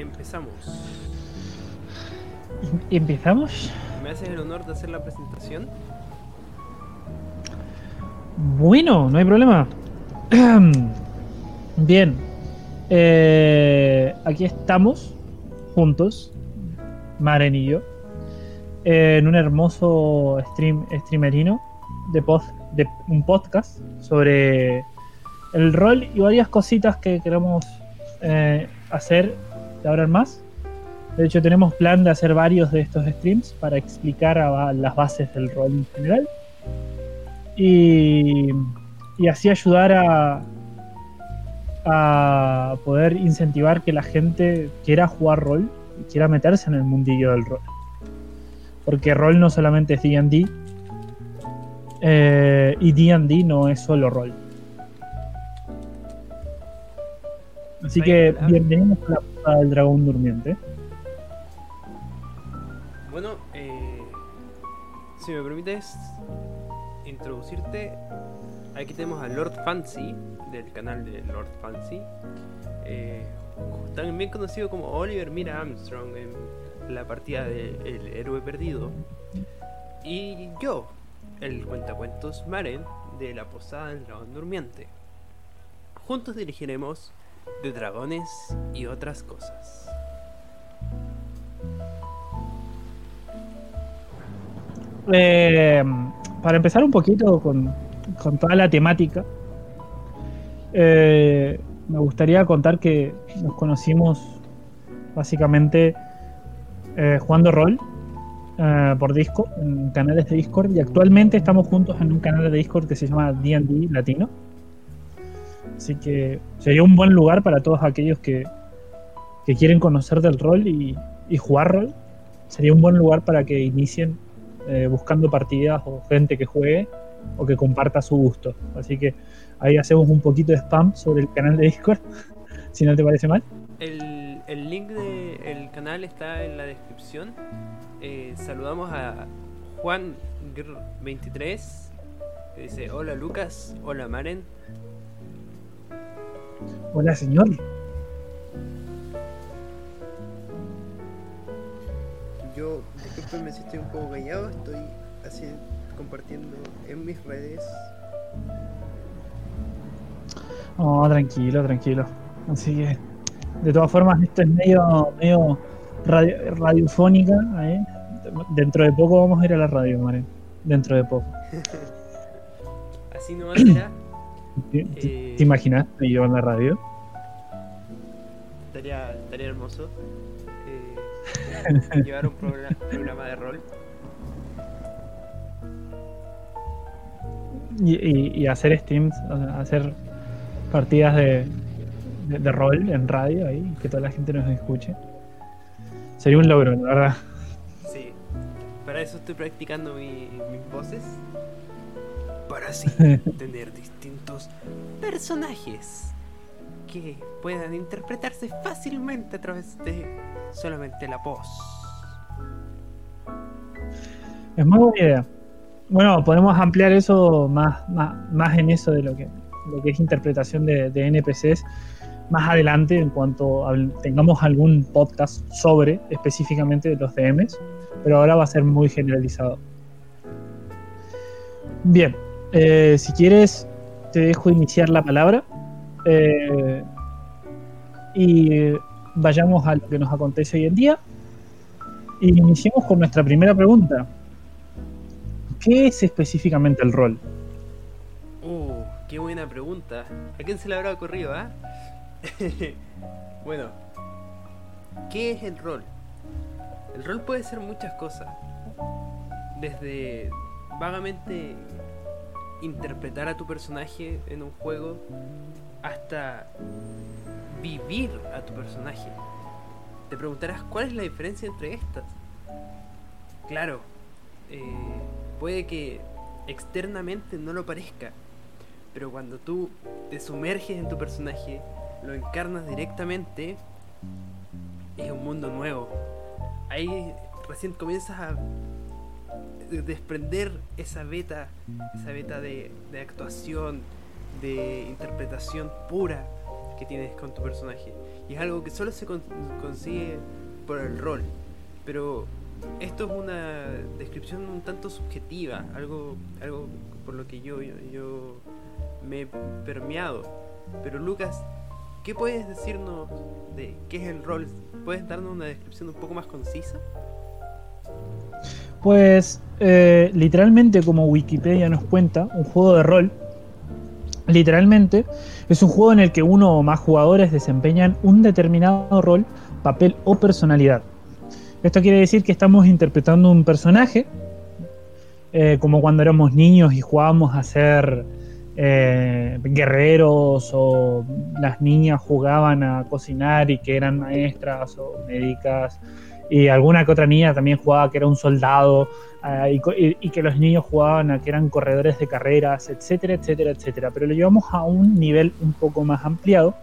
Empezamos. ¿Y- ¿Empezamos? ¿Me haces el honor de hacer la presentación? Bueno, no hay problema. Bien. Eh, aquí estamos, juntos, Maren y yo, en un hermoso stream streamerino de, pod- de un podcast sobre el rol y varias cositas que queremos eh, hacer en más. De hecho, tenemos plan de hacer varios de estos streams para explicar a- las bases del rol en general y, y así ayudar a, a poder incentivar que la gente quiera jugar rol y quiera meterse en el mundillo del rol. Porque rol no solamente es DD, eh, y DD no es solo rol. Así que bienvenidos a la Del dragón durmiente. Bueno, eh, si me permites introducirte, aquí tenemos a Lord Fancy, del canal de Lord Fancy, eh, también conocido como Oliver Mira Armstrong en la partida de El Héroe Perdido, y yo, el cuentacuentos Maren, de la Posada del Dragón Durmiente. Juntos dirigiremos de dragones y otras cosas. Eh, para empezar un poquito con, toda la temática, eh, me gustaría contar que nos conocimos básicamente eh, jugando rol por Discord, en canales de Discord, y actualmente estamos juntos en un canal de Discord que se llama DD Latino. Así que sería un buen lugar para todos aquellos que, que quieren conocer del rol y, jugar rol. Sería un buen lugar para que inicien eh, buscando partidas o gente que juegue o que comparta su gusto. Así que ahí hacemos un poquito de spam sobre el canal de Discord, si no te parece mal. El, el link del canal está en la descripción. Eh, saludamos a Juan 23 que dice hola Lucas, hola Maren. Hola señor. Yo, discúlpenme si estoy un poco callado, estoy así compartiendo en mis redes. No, tranquilo, tranquilo. Así que, de todas formas, esto es medio, medio radio- radiofónica. ¿eh? Dentro de poco vamos a ir a la radio, Maren. Dentro de poco. Así no será. ¿Te, Eh. te imaginas que yo en la radio? Estaría, estaría hermoso eh, llevar un progra- programa de rol. Y, y- y hacer streams, o sea, hacer partidas de, de, de rol en radio ahí, que toda la gente nos escuche. Sería un logro, la verdad. Sí, para eso estoy practicando mi- mis voces. Para así tener distintos personajes que puedan interpretarse fácilmente a través de solamente la voz. Es muy buena idea. Bueno, podemos ampliar eso más, más, más en eso de lo que, lo que es interpretación de, de NPCs más adelante en cuanto tengamos algún podcast sobre específicamente los DMs, pero ahora va a ser muy generalizado. Bien, eh, si quieres te dejo iniciar la palabra eh, y vayamos a lo que nos acontece hoy en día y iniciemos con nuestra primera pregunta. ¿Qué es específicamente el rol? Uh, qué buena pregunta. ¿A quién se le habrá ocurrido, ah? bueno, ¿qué es el rol? El rol puede ser muchas cosas. Desde vagamente interpretar a tu personaje en un juego hasta vivir a tu personaje. Te preguntarás cuál es la diferencia entre estas. Claro, eh, puede que externamente no lo parezca, pero cuando tú te sumerges en tu personaje, lo encarnas directamente, es un mundo nuevo. Ahí recién comienzas a desprender esa beta, esa beta de, actuación, de interpretación pura que tienes con tu personaje. Y es algo que solo se consigue por el rol. Pero esto es una descripción un tanto subjetiva, algo, algo por lo que yo, yo, me he permeado. Pero Lucas, ¿qué puedes decirnos de qué es el rol? ¿Puedes darnos una descripción un poco más concisa? Pues eh, literalmente como Wikipedia nos cuenta, un juego de rol, literalmente, es un juego en el que uno o más jugadores desempeñan un determinado rol, papel o personalidad. Esto quiere decir que estamos interpretando un personaje, eh, como cuando éramos niños y jugábamos a ser eh, guerreros o las niñas jugaban a cocinar y que eran maestras o médicas y alguna que otra niña también jugaba que era un soldado eh, y, que los niños jugaban a que eran corredores de carreras, etcétera, etcétera, etcétera. Pero lo llevamos a un nivel un poco más ampliado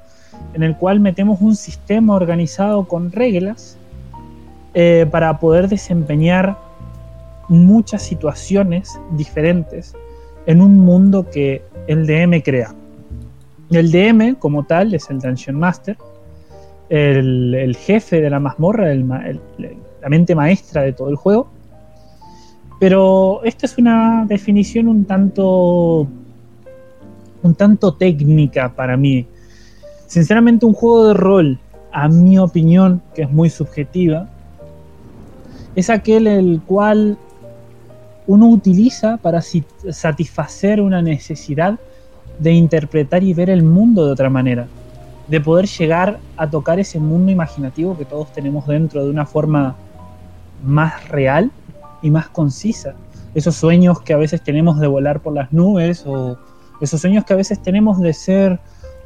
en el cual metemos un sistema organizado con reglas eh, para poder desempeñar muchas situaciones diferentes en un mundo que el DM crea. El DM como tal es el Dungeon Master, el, jefe de la mazmorra, la mente maestra de todo el juego. Pero esta es una definición un tanto un tanto técnica para mí. Sinceramente un juego de rol, a mi opinión, que es muy subjetiva, es aquel el cual uno utiliza para satisfacer una necesidad de interpretar y ver el mundo de otra manera, de poder llegar a tocar ese mundo imaginativo que todos tenemos dentro de una forma más real y más concisa. Esos sueños que a veces tenemos de volar por las nubes o esos sueños que a veces tenemos de ser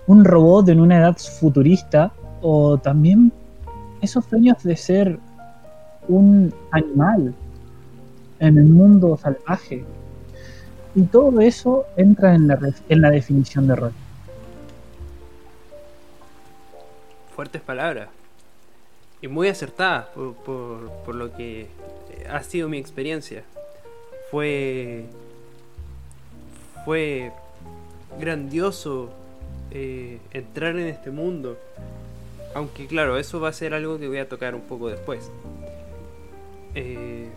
un robot en una edad futurista o también esos sueños de ser un animal en el mundo salvaje. Y todo eso entra en la, en la definición de rol. Fuertes palabras. Y muy acertadas por, por, lo que ha sido mi experiencia. Fue. Fue grandioso eh, entrar en este mundo. Aunque claro, eso va a ser algo que voy a tocar un poco después. Eh,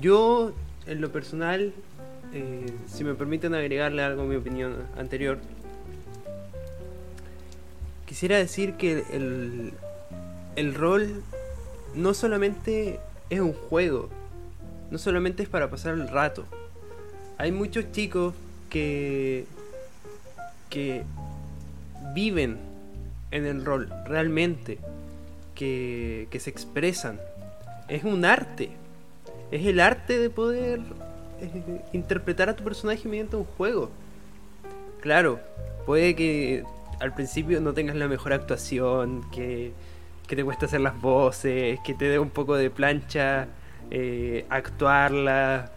yo, en lo personal, eh, si me permiten agregarle algo a mi opinión anterior, quisiera decir que el, el rol no solamente es un juego, no solamente es para pasar el rato. Hay muchos chicos que, que viven en el rol realmente que, se expresan. Es un arte. Es el arte de poder eh, interpretar a tu personaje mediante un juego. Claro, puede que al principio no tengas la mejor actuación, que, te cuesta hacer las voces, que te dé un poco de plancha eh, actuarla,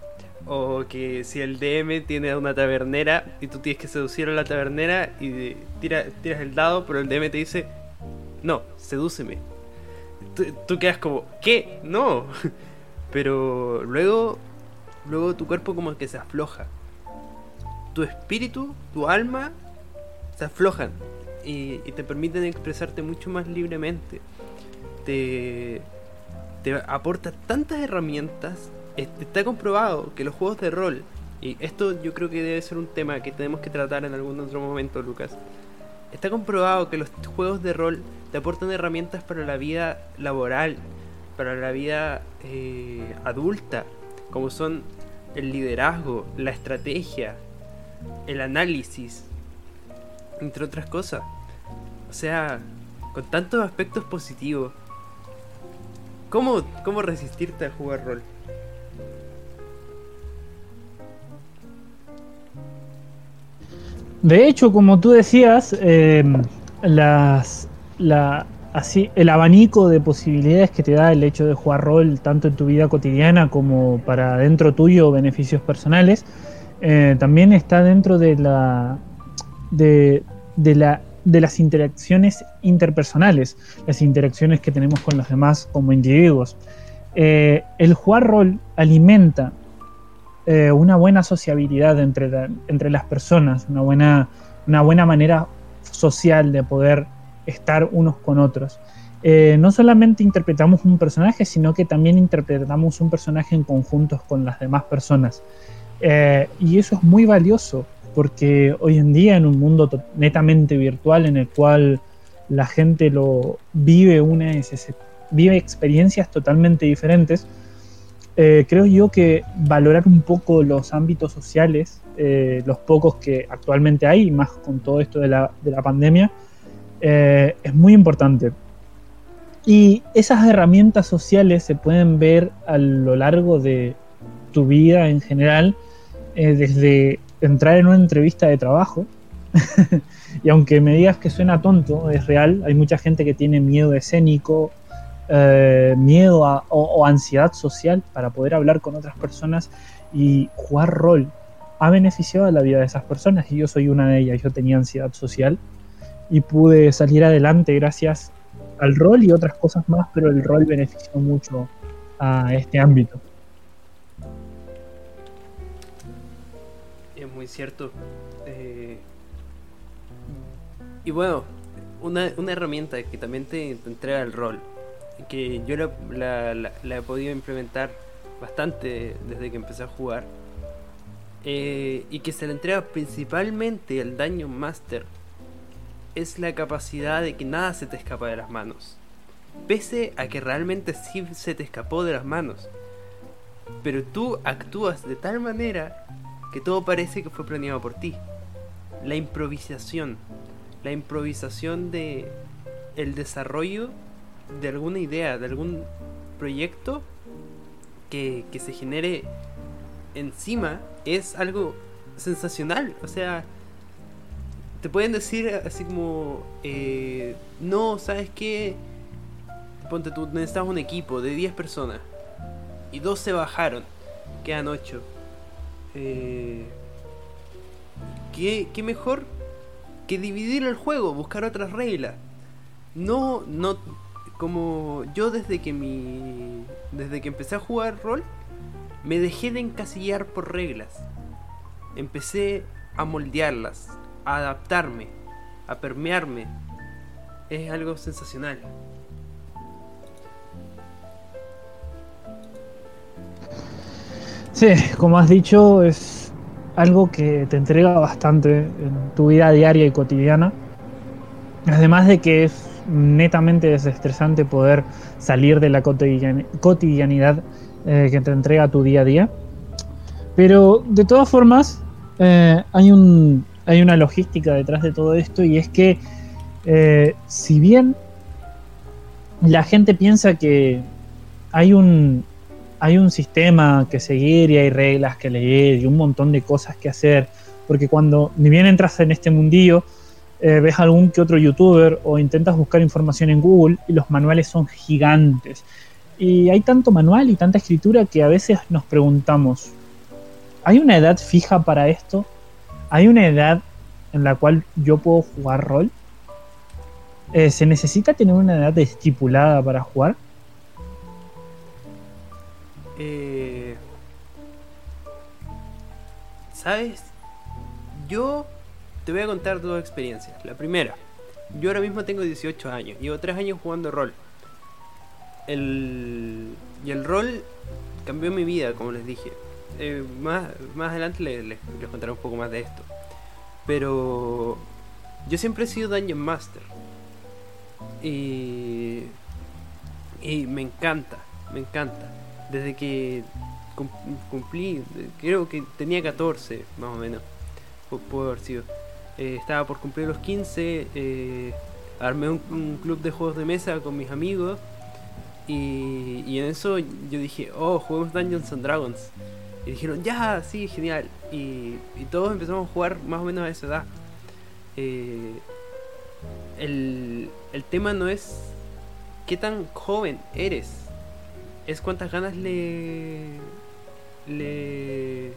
o que si el DM tiene una tabernera y tú tienes que seducir a la tabernera y tira, tiras el dado, pero el DM te dice, no, sedúceme tú, quedas como, ¿qué? No. Pero luego, luego tu cuerpo como que se afloja. Tu espíritu, tu alma, se aflojan y, te permiten expresarte mucho más libremente. Te, aporta tantas herramientas. Está comprobado que los juegos de rol, y esto yo creo que debe ser un tema que tenemos que tratar en algún otro momento, Lucas. Está comprobado que los juegos de rol te aportan herramientas para la vida laboral, para la vida eh, adulta, como son el liderazgo, la estrategia, el análisis, entre otras cosas. O sea, con tantos aspectos positivos, ¿cómo, cómo resistirte a jugar rol? De hecho, como tú decías, eh, las, la, así, el abanico de posibilidades que te da el hecho de jugar rol tanto en tu vida cotidiana como para dentro tuyo beneficios personales, eh, también está dentro de la, de, la de las interacciones interpersonales, las interacciones que tenemos con los demás como individuos. Eh, el jugar rol alimenta eh, una buena sociabilidad entre, entre las personas, una buena una buena manera social de poder estar unos con otros. Eh, no solamente interpretamos un personaje, sino que también interpretamos un personaje en conjuntos con las demás personas. Y eso es muy valioso, porque hoy en día en un mundo netamente virtual en el cual la gente lo vive, una, vive experiencias totalmente diferentes, eh, creo yo que valorar un poco los ámbitos sociales, los pocos que actualmente hay, más con todo esto de la, de la pandemia, es muy importante. Y esas herramientas sociales se pueden ver a lo largo de tu vida en general, eh, desde entrar en una entrevista de trabajo, y aunque me digas que suena tonto, es real, hay mucha gente que tiene miedo escénico, eh, miedo o, ansiedad social para poder hablar con otras personas y jugar rol. Ha beneficiado a la vida de esas personas y yo soy una de ellas, yo tenía ansiedad social y pude salir adelante gracias al rol y otras cosas más, pero el rol benefició mucho a este ámbito. Cierto. Eh, y bueno, una, herramienta que también te, entrega el rol, que yo la, la, he podido implementar bastante desde que empecé a jugar, eh, y que se le entrega principalmente al daño master es la capacidad de que nada se te escapa de las manos. Pese a que realmente sí se te escapó de las manos. Pero tú actúas de tal manera que todo parece que fue planeado por ti. La improvisación. La improvisación de el desarrollo de alguna idea, de algún proyecto que, que se genere encima es algo sensacional. O sea, te pueden decir así como, eh, no, ¿sabes qué? Ponte tú, necesitas un equipo de 10 personas y dos se bajaron, quedan 8. Eh, ¿qué, ¿Qué mejor que dividir el juego, buscar otras reglas? No, no, como yo desde que mi, desde que empecé a jugar rol, me dejé de encasillar por reglas. Empecé a moldearlas, a adaptarme, a permearme, es algo sensacional. Sí, como has dicho, es algo que te entrega bastante en tu vida diaria y cotidiana. Además de que es netamente desestresante poder salir de la cotidianidad eh, que te entrega tu día a día. Pero de todas formas, eh, hay un hay una logística detrás de todo esto y es que eh, si bien la gente piensa que hay un, hay un sistema que seguir y hay reglas que leer y un montón de cosas que hacer, porque cuando ni bien entras en este mundillo, eh, ves algún que otro youtuber o intentas buscar información en Google y los manuales son gigantes. Y hay tanto manual y tanta escritura que a veces nos preguntamos, ¿hay una edad fija para esto? ¿Hay una edad en la cual yo puedo jugar rol? Eh, ¿Se necesita tener una edad estipulada para jugar? Eh, ¿Sabes? Yo te voy a contar dos experiencias. La primera, yo ahora mismo tengo 18 años, llevo 3 años jugando rol. El, y el rol cambió mi vida, como les dije. Eh, más, más adelante les, les, contaré un poco más de esto. Pero yo siempre he sido Dungeon Master. Y, y me encanta, me encanta. Desde que cumplí, creo que tenía 14 más o menos. Puedo haber sido. Eh, estaba por cumplir los 15. Eh, armé un, club de juegos de mesa con mis amigos. Y, y en eso yo dije, oh, juguemos Dungeons and Dragons. Y dijeron, ya, sí, genial. Y, todos empezamos a jugar más o menos a esa edad. Eh, el, tema no es qué tan joven eres, es cuántas ganas le, le,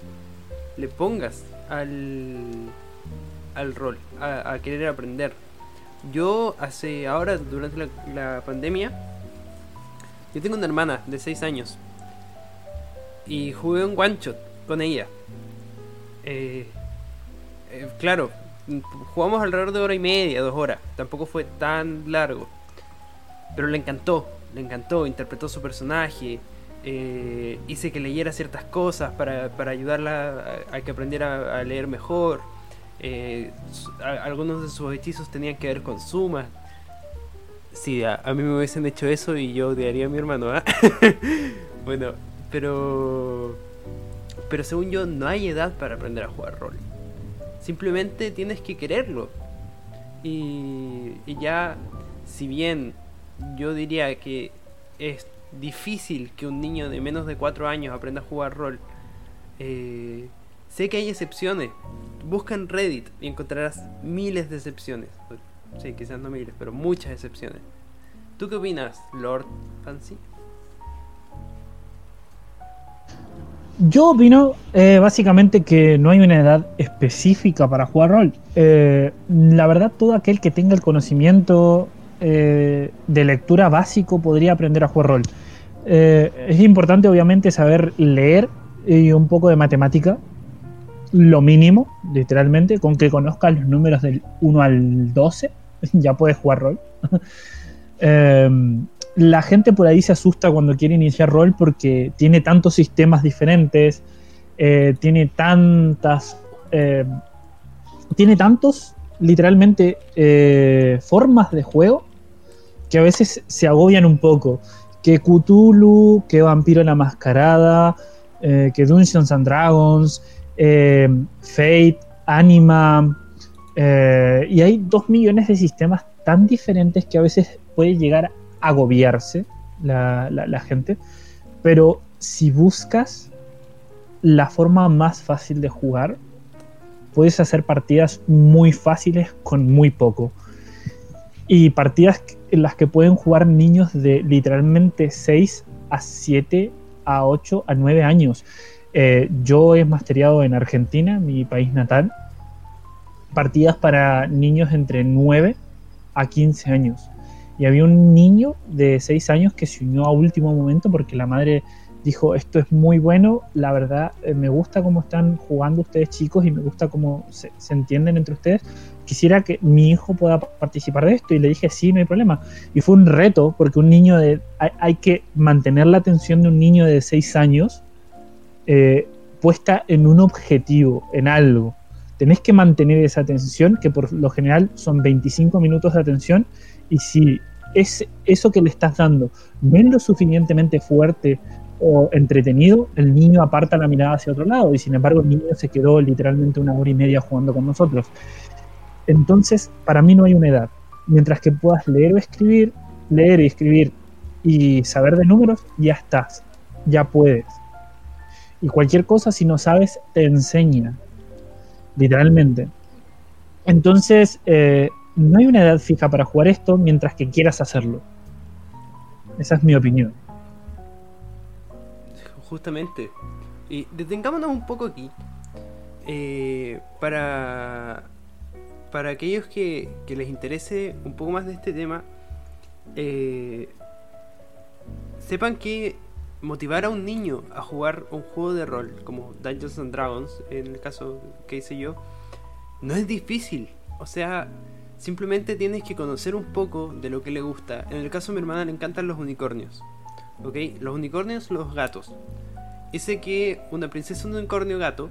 le pongas al, al rol, a, querer aprender. Yo hace ahora, durante la, pandemia, yo tengo una hermana de 6 años y jugué un one shot con ella. Eh, eh, claro, Jugamos alrededor de hora y media, dos horas. Tampoco fue tan largo. Pero le encantó, le encantó. Interpretó su personaje. Eh, hice que leyera ciertas cosas para, ayudarla a, que aprendiera a, leer mejor. Eh, algunos de sus hechizos tenían que ver con sumas. Sí, a, mí me hubiesen hecho eso y yo odiaría a mi hermano. ¿ah? bueno, pero... Pero según yo, no hay edad para aprender a jugar rol. Simplemente tienes que quererlo. Y, y ya, si bien yo diría que es difícil que un niño de menos de 4 años aprenda a jugar rol. Eh, sé que hay excepciones. Busca en Reddit y encontrarás miles de excepciones. Sí, quizás no miles, pero muchas excepciones. ¿Tú qué opinas, Lord Fancy? Yo opino eh, básicamente que no hay una edad específica para jugar rol. Eh, la verdad, todo aquel que tenga el conocimiento eh, de lectura básico podría aprender a jugar rol. Eh, es importante, obviamente, saber leer y un poco de matemática, lo mínimo, literalmente, con que conozcas los números del 1 al 12, ya puedes jugar rol. Em, la gente por ahí se asusta cuando quiere iniciar rol porque tiene tantos sistemas diferentes, eh, tiene tantas. tiene tantos, literalmente, formas de juego que a veces se agobian un poco. Que Cthulhu, que Vampiro la Mascarada, eh, que Dungeons and Dragons, eh, Fate, Anima, eh, y hay dos millones de sistemas tan diferentes que a veces puede llegar a agobiarse la, la gente. Pero si buscas la forma más fácil de jugar, puedes hacer partidas muy fáciles con muy poco. Y partidas en las que pueden jugar niños de literalmente 6 a 7 a 8 a 9 años. Eh, yo he masteriado en Argentina, mi país natal, partidas para niños entre 9 a 15 años. Y había un niño de 6 años que se unió a último momento porque la madre dijo, esto es muy bueno, la verdad eh, me gusta cómo están jugando ustedes chicos y me gusta cómo se, se, entienden entre ustedes, quisiera que mi hijo pueda participar de esto y le dije, sí, no hay problema. Y fue un reto porque un niño de, hay, que mantener la atención de un niño de 6 años eh, puesta en un objetivo, en algo. Tenés que mantener esa atención, que por lo general son 25 minutos de atención, y si es eso que le estás dando no es lo suficientemente fuerte o entretenido, el niño aparta la mirada hacia otro lado y sin embargo el niño se quedó literalmente una hora y media jugando con nosotros. Entonces, para mí no hay una edad. Mientras que puedas leer o escribir, leer y escribir y saber de números, ya estás, ya puedes. Y cualquier cosa, si no sabes, te enseña, literalmente. Entonces, eh, no hay una edad fija para jugar esto mientras que quieras hacerlo. Esa es mi opinión. Justamente. Y detengámonos un poco aquí. Eh, para para aquellos que, les interese un poco más de este tema, eh, sepan que motivar a un niño a jugar un juego de rol como Dungeons and Dragons, en el caso que hice yo, no es difícil. O sea, simplemente tienes que conocer un poco de lo que le gusta. En el caso de mi hermana le encantan los unicornios. ¿Ok? Los unicornios, los gatos. Hice que una princesa unicornio gato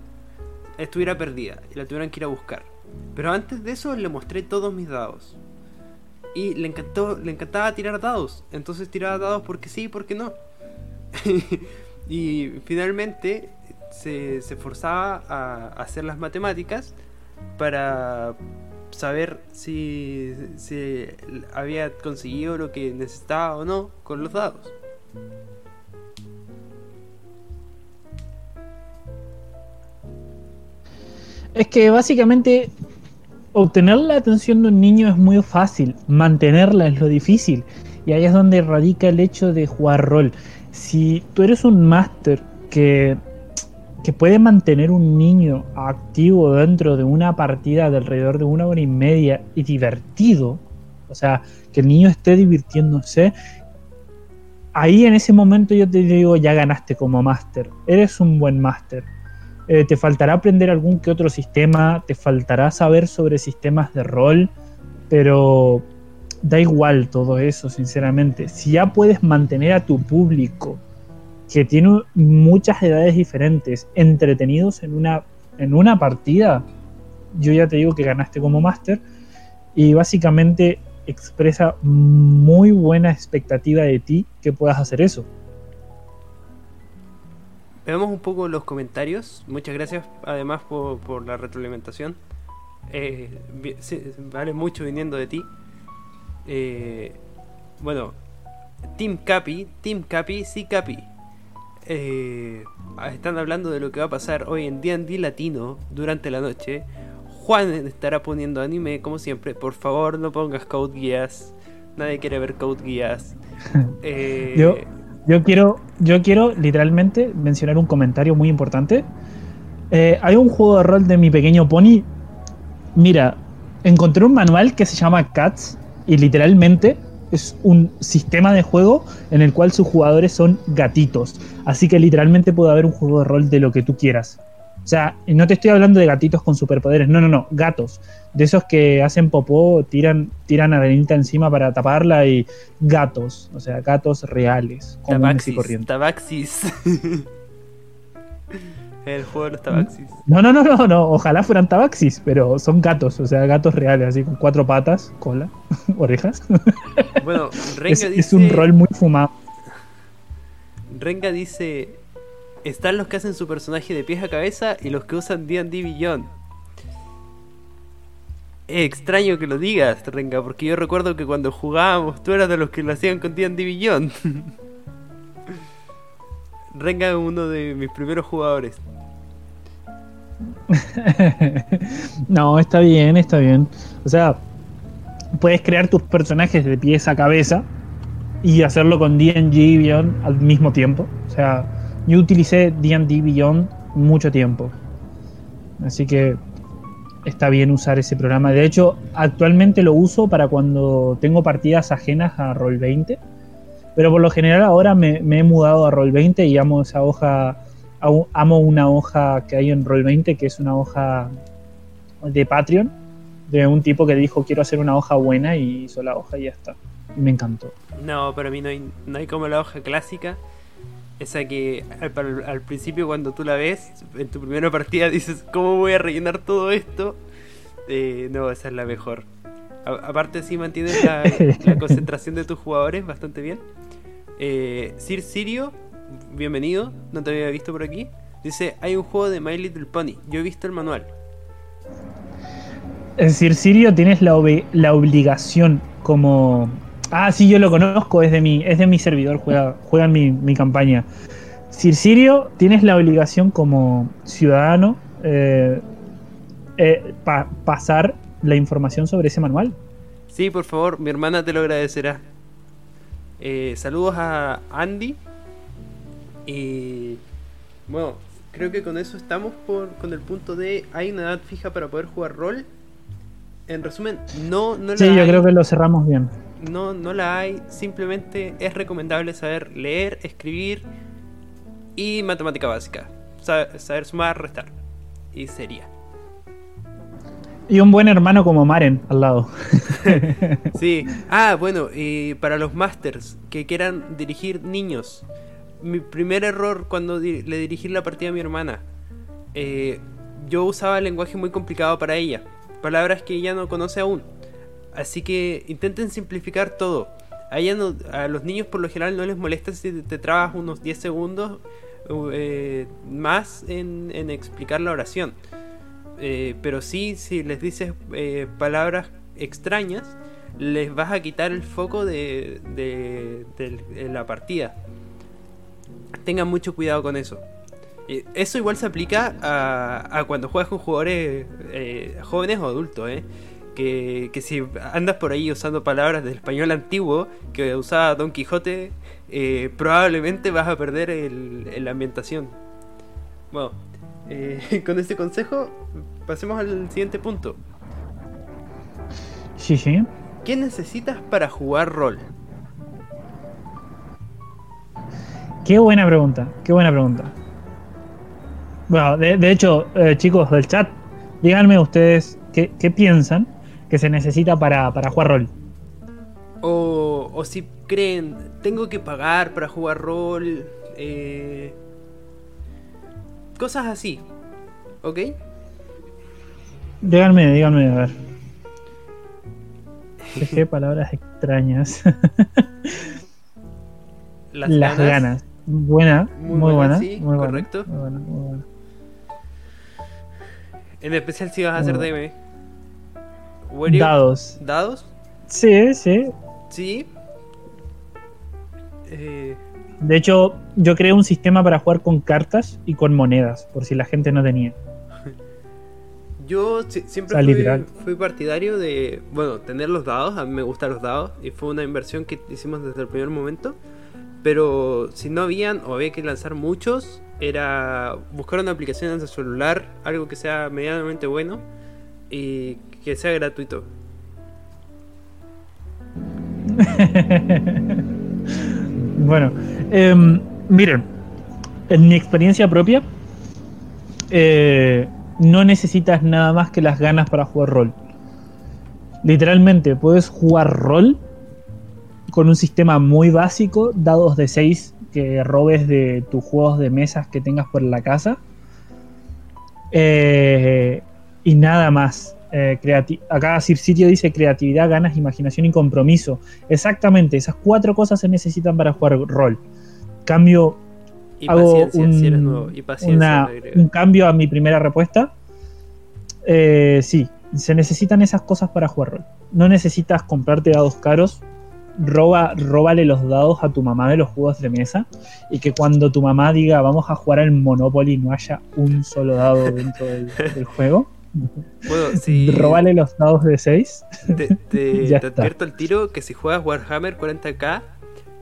estuviera perdida y la tuvieran que ir a buscar. Pero antes de eso le mostré todos mis dados. Y le encantó, le encantaba tirar dados. Entonces tiraba dados porque sí y porque no. y finalmente se, esforzaba a hacer las matemáticas para saber si, si había conseguido lo que necesitaba o no con los dados. Es que básicamente obtener la atención de un niño es muy fácil, mantenerla es lo difícil. Y ahí es donde radica el hecho de jugar rol. Si tú eres un máster que, que puede mantener un niño activo dentro de una partida de alrededor de una hora y media y divertido, o sea, que el niño esté divirtiéndose, ahí en ese momento yo te digo, ya ganaste como máster, eres un buen máster eh, te faltará aprender algún que otro sistema, te faltará saber sobre sistemas de rol, pero da igual todo eso, sinceramente. Si ya puedes mantener a tu público, que tiene muchas edades diferentes, entretenidos en una, en una partida, yo ya te digo que ganaste como máster. Y básicamente expresa muy buena expectativa de ti que puedas hacer eso. Veamos un poco los comentarios. Muchas gracias además por, la retroalimentación. Eh, vale mucho viniendo de ti. Eh, bueno, Team Capi, Team Capi, sí Capi. Eh, están hablando de lo que va a pasar hoy en D&D Latino durante la noche. Juan estará poniendo anime como siempre. Por favor, no pongas Code Geass. Nadie quiere ver Code Geass. Eh, yo, yo, quiero, yo quiero literalmente mencionar un comentario muy importante. Eh, hay un juego de rol de mi pequeño pony. Mira, encontré un manual que se llama Cats y literalmente es un sistema de juego en el cual sus jugadores son gatitos. Así que literalmente puede haber un juego de rol de lo que tú quieras. O sea, no te estoy hablando de gatitos con superpoderes, no, no, no, gatos. De esos que hacen popó, tiran, tiran arenita encima para taparla y gatos, o sea, gatos reales, tabaxis, y Tabaxis. El juego de los tabaxis. No, no, no, no, no, ojalá fueran tabaxis, pero son gatos, o sea, gatos reales, así con cuatro patas, cola, orejas. Bueno, Renga es, dice... es un rol muy fumado. Renga dice, están los que hacen su personaje de pies a cabeza y los que usan D&D Beyond. Es extraño que lo digas, Renga, porque yo recuerdo que cuando jugábamos tú eras de los que lo hacían con D&D Beyond. Renga es uno de mis primeros jugadores. no, está bien, está bien. O sea, puedes crear tus personajes de pies a cabeza y hacerlo con D&D Beyond al mismo tiempo. O sea, yo utilicé D&D Beyond mucho tiempo. Así que está bien usar ese programa. De hecho, actualmente lo uso para cuando tengo partidas ajenas a Roll20. Pero por lo general ahora me, he mudado a Roll20 y amo esa hoja. Amo una hoja que hay en Roll20 que es una hoja de Patreon. De un tipo que dijo quiero hacer una hoja buena y hizo la hoja y ya está. Y me encantó. No, para mí no hay, no hay como la hoja clásica esa que al, principio cuando tú la ves, en tu primera partida dices, ¿cómo voy a rellenar todo esto? Eh, no, esa es la mejor. aparte sí mantienes la, concentración de tus jugadores bastante bien. Eh, Sir Sirio, bienvenido, no te había visto por aquí. Dice, hay un juego de My Little Pony, yo he visto el manual. En Sir Sirio tienes la, la obligación como Ah, sí, yo lo conozco, es de mi, es de mi servidor, juega, juega en mi, campaña. Sir Sirio, tienes la obligación como ciudadano eh, eh, pasar la información sobre ese manual. Sí, por favor, mi hermana te lo agradecerá. Eh, saludos a Andy. Y bueno, creo que con eso estamos por, con el punto de hay una edad fija para poder jugar rol. En resumen, no, no Sí, yo creo que lo cerramos bien no, no la hay, simplemente es recomendable saber leer, escribir y matemática básica. Saber, sumar, restar. Y sería. Y un buen hermano como Maren al lado. sí. Ah, bueno, y para los masters que quieran dirigir niños. Mi primer error cuando le dirigí la partida a mi hermana. Eh, yo usaba lenguaje muy complicado para ella. Palabras que ella no conoce aún. Así que intenten simplificar todo. A, los niños por lo general no les molesta si te, trabas unos 10 segundos eh, más en, explicar la oración. Eh, pero sí, si les dices eh, palabras extrañas, les vas a quitar el foco de, la partida. Tengan mucho cuidado con eso. Eso igual se aplica a, a cuando juegas con jugadores jóvenes o adultos, ¿eh? Que, si andas por ahí usando palabras del español antiguo que usaba Don Quijote, eh, probablemente vas a perder la ambientación. Bueno, eh, con este consejo, pasemos al siguiente punto. Sí, sí. ¿Qué necesitas para jugar rol? Qué buena pregunta, qué buena pregunta. Bueno, de, de hecho, eh, chicos del chat, díganme ustedes qué, qué piensan que se necesita para, para jugar rol. O, o si creen, tengo que pagar para jugar rol. eh, cosas así. ¿Ok? Díganme, díganme, a ver. Dejé palabras extrañas. Las, ganas. Buena, Muy muy, buena, buena. sí, muy buena, correcto. muy buena, muy buena. En especial si vas a hacer. DM. Dados. ¿Dados? Sí, sí. Sí. Eh, De hecho, yo creé un sistema para jugar con cartas y con monedas, por si la gente no tenía. yo si- siempre O sea, fui, fui partidario de, bueno, tener los dados. A mí me gustan los dados. Y fue una inversión que hicimos desde el primer momento. Pero si no habían o había que lanzar muchos, era buscar una aplicación en el celular, algo que sea medianamente bueno y que sea gratuito. bueno, em, miren, en mi experiencia propia, eh, no necesitas nada más que las ganas para jugar rol. Literalmente, puedes jugar rol con un sistema muy básico, dados de 6 que robes de tus juegos de mesas que tengas por la casa. Eh, y nada más. Eh, Acá Sir Sitio dice creatividad, ganas, imaginación y compromiso. Exactamente, esas cuatro cosas se necesitan para jugar rol. Cambio, Y hago paciencia, un, si eres nuevo. Y una- un cambio a mi primera respuesta. Eh, sí, se necesitan esas cosas para jugar rol. No necesitas comprarte dados caros. Roba, róbale los dados a tu mamá de los juegos de mesa y que cuando tu mamá diga vamos a jugar al Monopoly no haya un solo dado dentro del, del juego. Bueno, Róbale los dados de 6. te, te- te advierto el tiro que si juegas Warhammer 40k,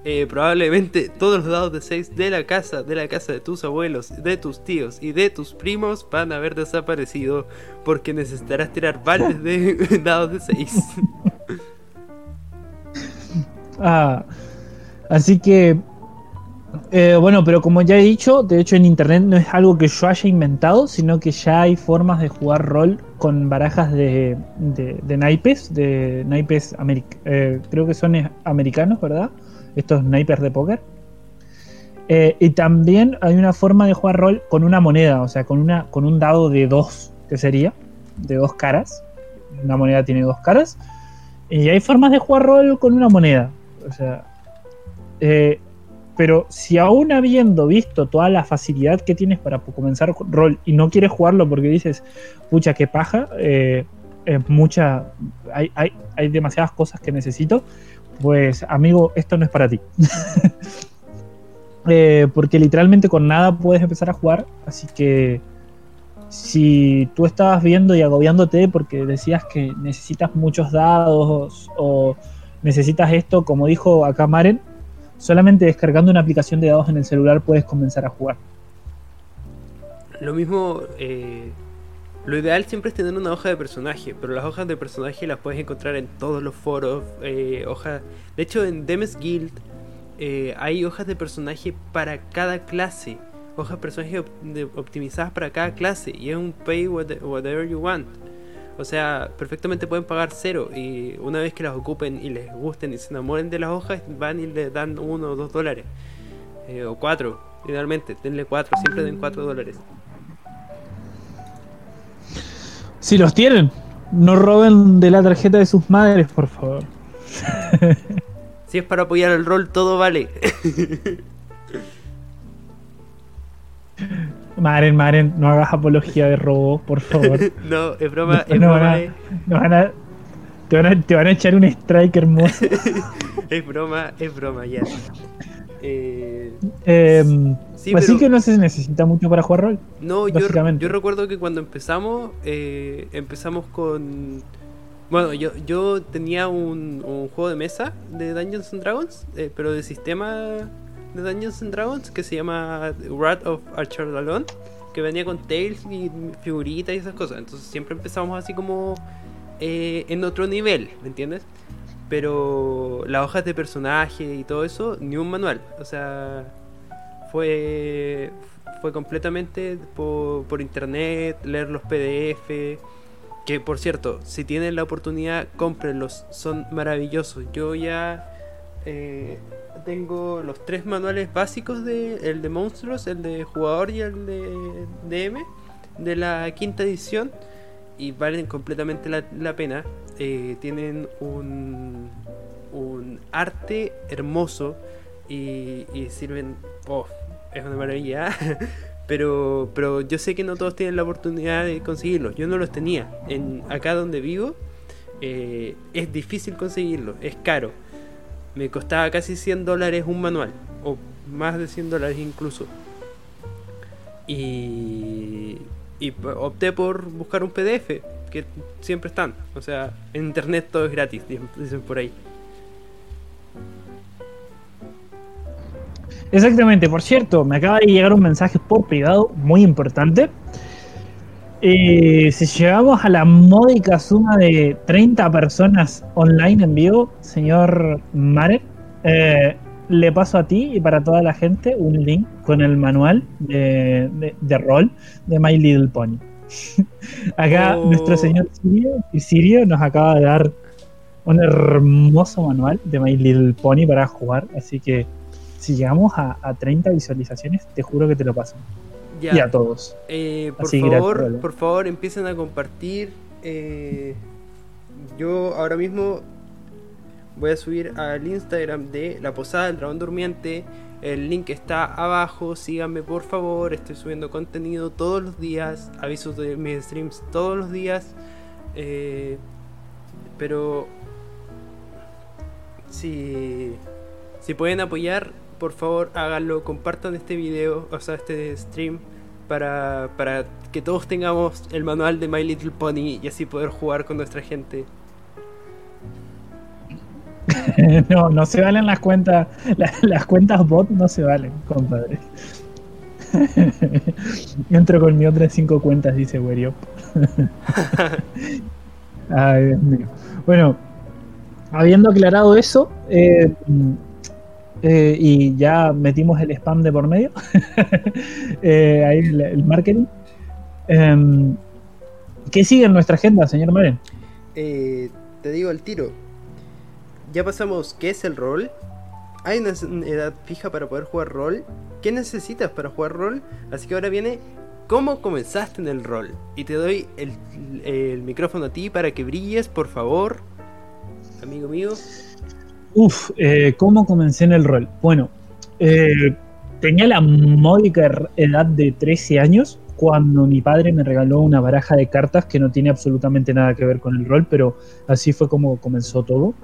eh, probablemente todos los dados de 6 de la casa, de la casa de tus abuelos, de tus tíos y de tus primos van a haber desaparecido porque necesitarás tirar baldes de dados de 6. Ah, así que, eh, bueno, pero como ya he dicho, de hecho en internet no es algo que yo haya inventado, sino que ya hay formas de jugar rol con barajas de, naipes, de naipes, eh, creo que son americanos, ¿verdad? Estos naipes de póker. Eh, y también hay una forma de jugar rol con una moneda, o sea, con, una, con un dado de dos, que sería, de dos caras. Una moneda tiene dos caras. Y hay formas de jugar rol con una moneda. O sea, pero si aún habiendo visto toda la facilidad que tienes para comenzar rol y no quieres jugarlo porque dices, pucha, qué paja, eh, mucha, hay, hay, hay demasiadas cosas que necesito, pues amigo, esto no es para ti. Eh, porque literalmente con nada puedes empezar a jugar, así que si tú estabas viendo y agobiándote porque decías que necesitas muchos dados o necesitas esto, como dijo acá Maren, solamente descargando una aplicación de dados en el celular puedes comenzar a jugar. Lo mismo, eh, lo ideal siempre es tener una hoja de personaje, pero las hojas de personaje las puedes encontrar en todos los foros. Eh, hoja, de hecho, en Demes Guild eh, hay hojas de personaje para cada clase, hojas de personaje optimizadas para cada clase, y es un pay what- whatever you want. O sea, perfectamente pueden pagar cero y una vez que las ocupen y les gusten y se enamoren de las hojas, van y le dan uno o dos dólares. Eh, o cuatro, idealmente, denle cuatro, siempre den cuatro dólares. Si los tienen, no roben de la tarjeta de sus madres, por favor. Si es para apoyar el rol, todo vale. Maren, Maren, no hagas apología de robo, por favor. no, es broma, es van broma, a- eh. nos van a- te, van a, te van a echar un strike hermoso. es broma, es broma, ya. Eh, Em, Sí, así pero- que no se necesita mucho para jugar rol. no, yo, yo recuerdo que cuando empezamos, eh, empezamos con... Bueno, yo, yo tenía un, un juego de mesa de Dungeons and Dragons, eh, pero de sistema de Dungeons and Dragons que se llama Wrath of Archerdalon, que venía con Tales y figuritas y esas cosas. Entonces siempre empezamos así como eh, en otro nivel, ¿me entiendes? Pero las hojas de personaje y todo eso, ni un manual. O sea, fue fue completamente por, por internet, leer los PDF. Que por cierto, si tienen la oportunidad, cómprenlos, son maravillosos. Yo ya eh, tengo los tres manuales básicos de el de monstruos, el de jugador y el de DM de la quinta edición y valen completamente la, la pena. Eh, tienen un, un arte hermoso y, sirven. Oh, es una maravilla. pero, pero yo sé que no todos tienen la oportunidad de conseguirlos. Yo no los tenía. En, acá donde vivo eh, es difícil conseguirlos, es caro. Me costaba casi 100 dólares un manual, o más de 100 dólares incluso. Y, y opté por buscar un PDF, que siempre están. O sea, en internet todo es gratis, dicen por ahí. Exactamente, por cierto, me acaba de llegar un mensaje por privado muy importante. Eh, si llegamos a la módica suma de 30 personas online en vivo, señor Mare, eh, le paso a ti y para toda la gente un link con el manual de, de- de rol de My Little Pony. Acá Oh. nuestro señor Sirio, Sirio nos acaba de dar un hermoso manual de My Little Pony para jugar, así que si llegamos a, a 30 visualizaciones, te juro que te lo paso. Ya. Y a todos. Eh, por Así, favor, gracias, por favor, empiecen a compartir. eh, yo ahora mismo voy a subir al Instagram de la Posada del Dragón Durmiente. El link está abajo. Síganme por favor. Estoy subiendo contenido todos los días. Avisos de mis streams todos los días. eh, pero si, si pueden apoyar, por favor háganlo. Compartan este video, o sea, este stream para, para que todos tengamos el manual de My Little Pony y así poder jugar con nuestra gente. no, no se valen las cuentas, la- las cuentas bot no se valen, compadre. Entro con mi otras cinco cuentas, dice Weriop. Ay, Dios mío. Bueno, habiendo aclarado eso, eh, eh, y ya metimos el spam de por medio, eh, ahí el, marketing. Em, ¿Qué sigue en nuestra agenda, señor Maren? Eh, te digo el tiro. Ya pasamos qué es el rol. Hay una edad fija para poder jugar rol. ¿Qué necesitas para jugar rol? Así que ahora viene cómo comenzaste en el rol. Y te doy el micrófono a ti para que brilles, por favor. Amigo mío. Uf, eh, ¿cómo comencé en el rol? Bueno, eh, tenía la módica er- edad de 13 años cuando mi padre me regaló una baraja de cartas que no tiene absolutamente nada que ver con el rol, pero así fue como comenzó todo.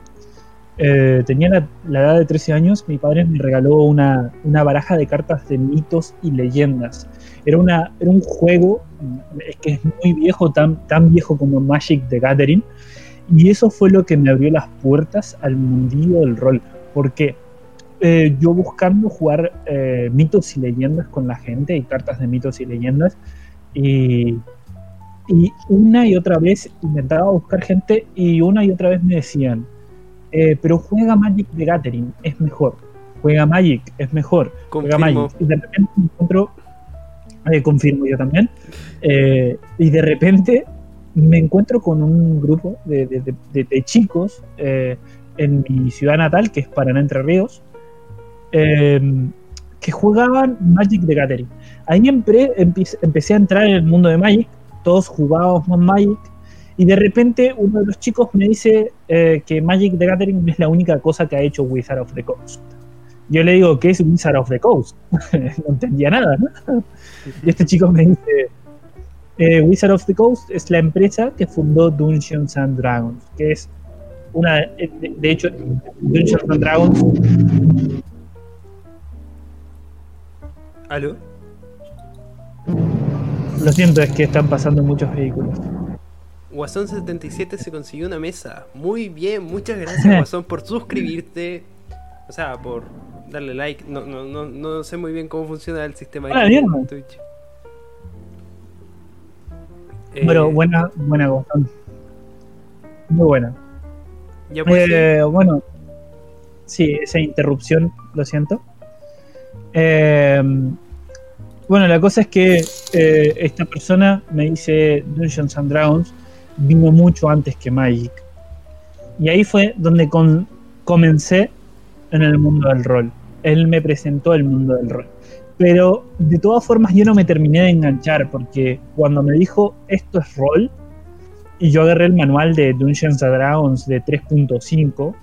Eh, tenía la, la edad de 13 años, mi padre me regaló una, una baraja de cartas de mitos y leyendas. Era, una, era un juego es que es muy viejo, tan, tan viejo como Magic the Gathering, y eso fue lo que me abrió las puertas al mundillo del rol. Porque eh, yo buscando jugar eh, mitos y leyendas con la gente y cartas de mitos y leyendas, y, y una y otra vez intentaba buscar gente y una y otra vez me decían, eh, pero juega Magic the Gathering, es mejor. Juega Magic, es mejor. Juega Confirmo. Magic. Y de repente me encuentro, eh, confirmo yo también, eh, y de repente me encuentro con un grupo de, de- de- de- chicos eh, en mi ciudad natal, que es Paraná Entre Ríos, eh, que jugaban Magic the Gathering. Ahí empe- empe- empecé a entrar en el mundo de Magic, todos jugábamos Magic, y de repente uno de los chicos me dice eh, que Magic the Gathering es la única cosa que ha hecho Wizard of the Coast. Yo le digo, ¿qué es Wizard of the Coast? no entendía nada, ¿no? Y este chico me dice, eh, Wizard of the Coast es la empresa que fundó Dungeons and Dragons, que es una, de, de hecho, Dungeons and Dragons ¿Aló? Lo siento, es que están pasando muchos vehículos. Guasón77 se consiguió una mesa. Muy bien, muchas gracias Guasón por suscribirte. O sea, por darle like. No, no, no, no sé muy bien cómo funciona el sistema de. Twitch. Bueno, Eh, buena, buena Gozón. Muy buena. Ya pues. Eh, bueno, sí, esa interrupción, lo siento. Eh, Bueno, la cosa es que eh, esta persona me dice Dungeons and Dragons vino mucho antes que Magic. Y ahí fue donde con- comencé en el mundo del rol. Él me presentó el mundo del rol. Pero de todas formas yo no me terminé de enganchar porque cuando me dijo esto es rol y yo agarré el manual de Dungeons Dragons de 3.5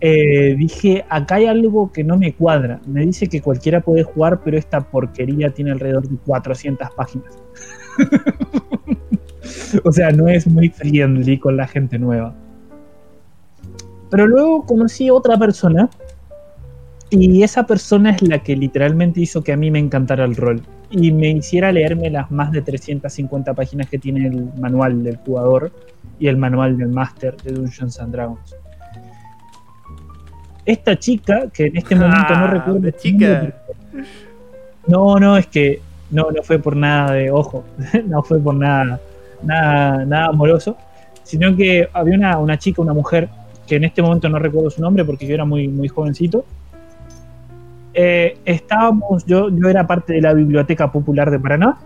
eh, dije, acá hay algo que no me cuadra. Me dice que cualquiera puede jugar, pero esta porquería tiene alrededor de 400 páginas. o sea, no es muy friendly con la gente nueva. Pero luego conocí a otra persona y esa persona es la que literalmente hizo que a mí me encantara el rol y me hiciera leerme las más de 350 páginas que tiene el manual del jugador y el manual del máster de Dungeons and Dragons. Esta chica, que en este momento no Ah, recuerdo. la chica. nombre, No, no, es que no, no fue por nada de ojo, no fue por nada, nada, nada amoroso, sino que había una, una chica, una mujer, que en este momento no recuerdo su nombre porque yo era muy, muy jovencito. Eh, estábamos, yo, yo era parte de la Biblioteca Popular de Paraná,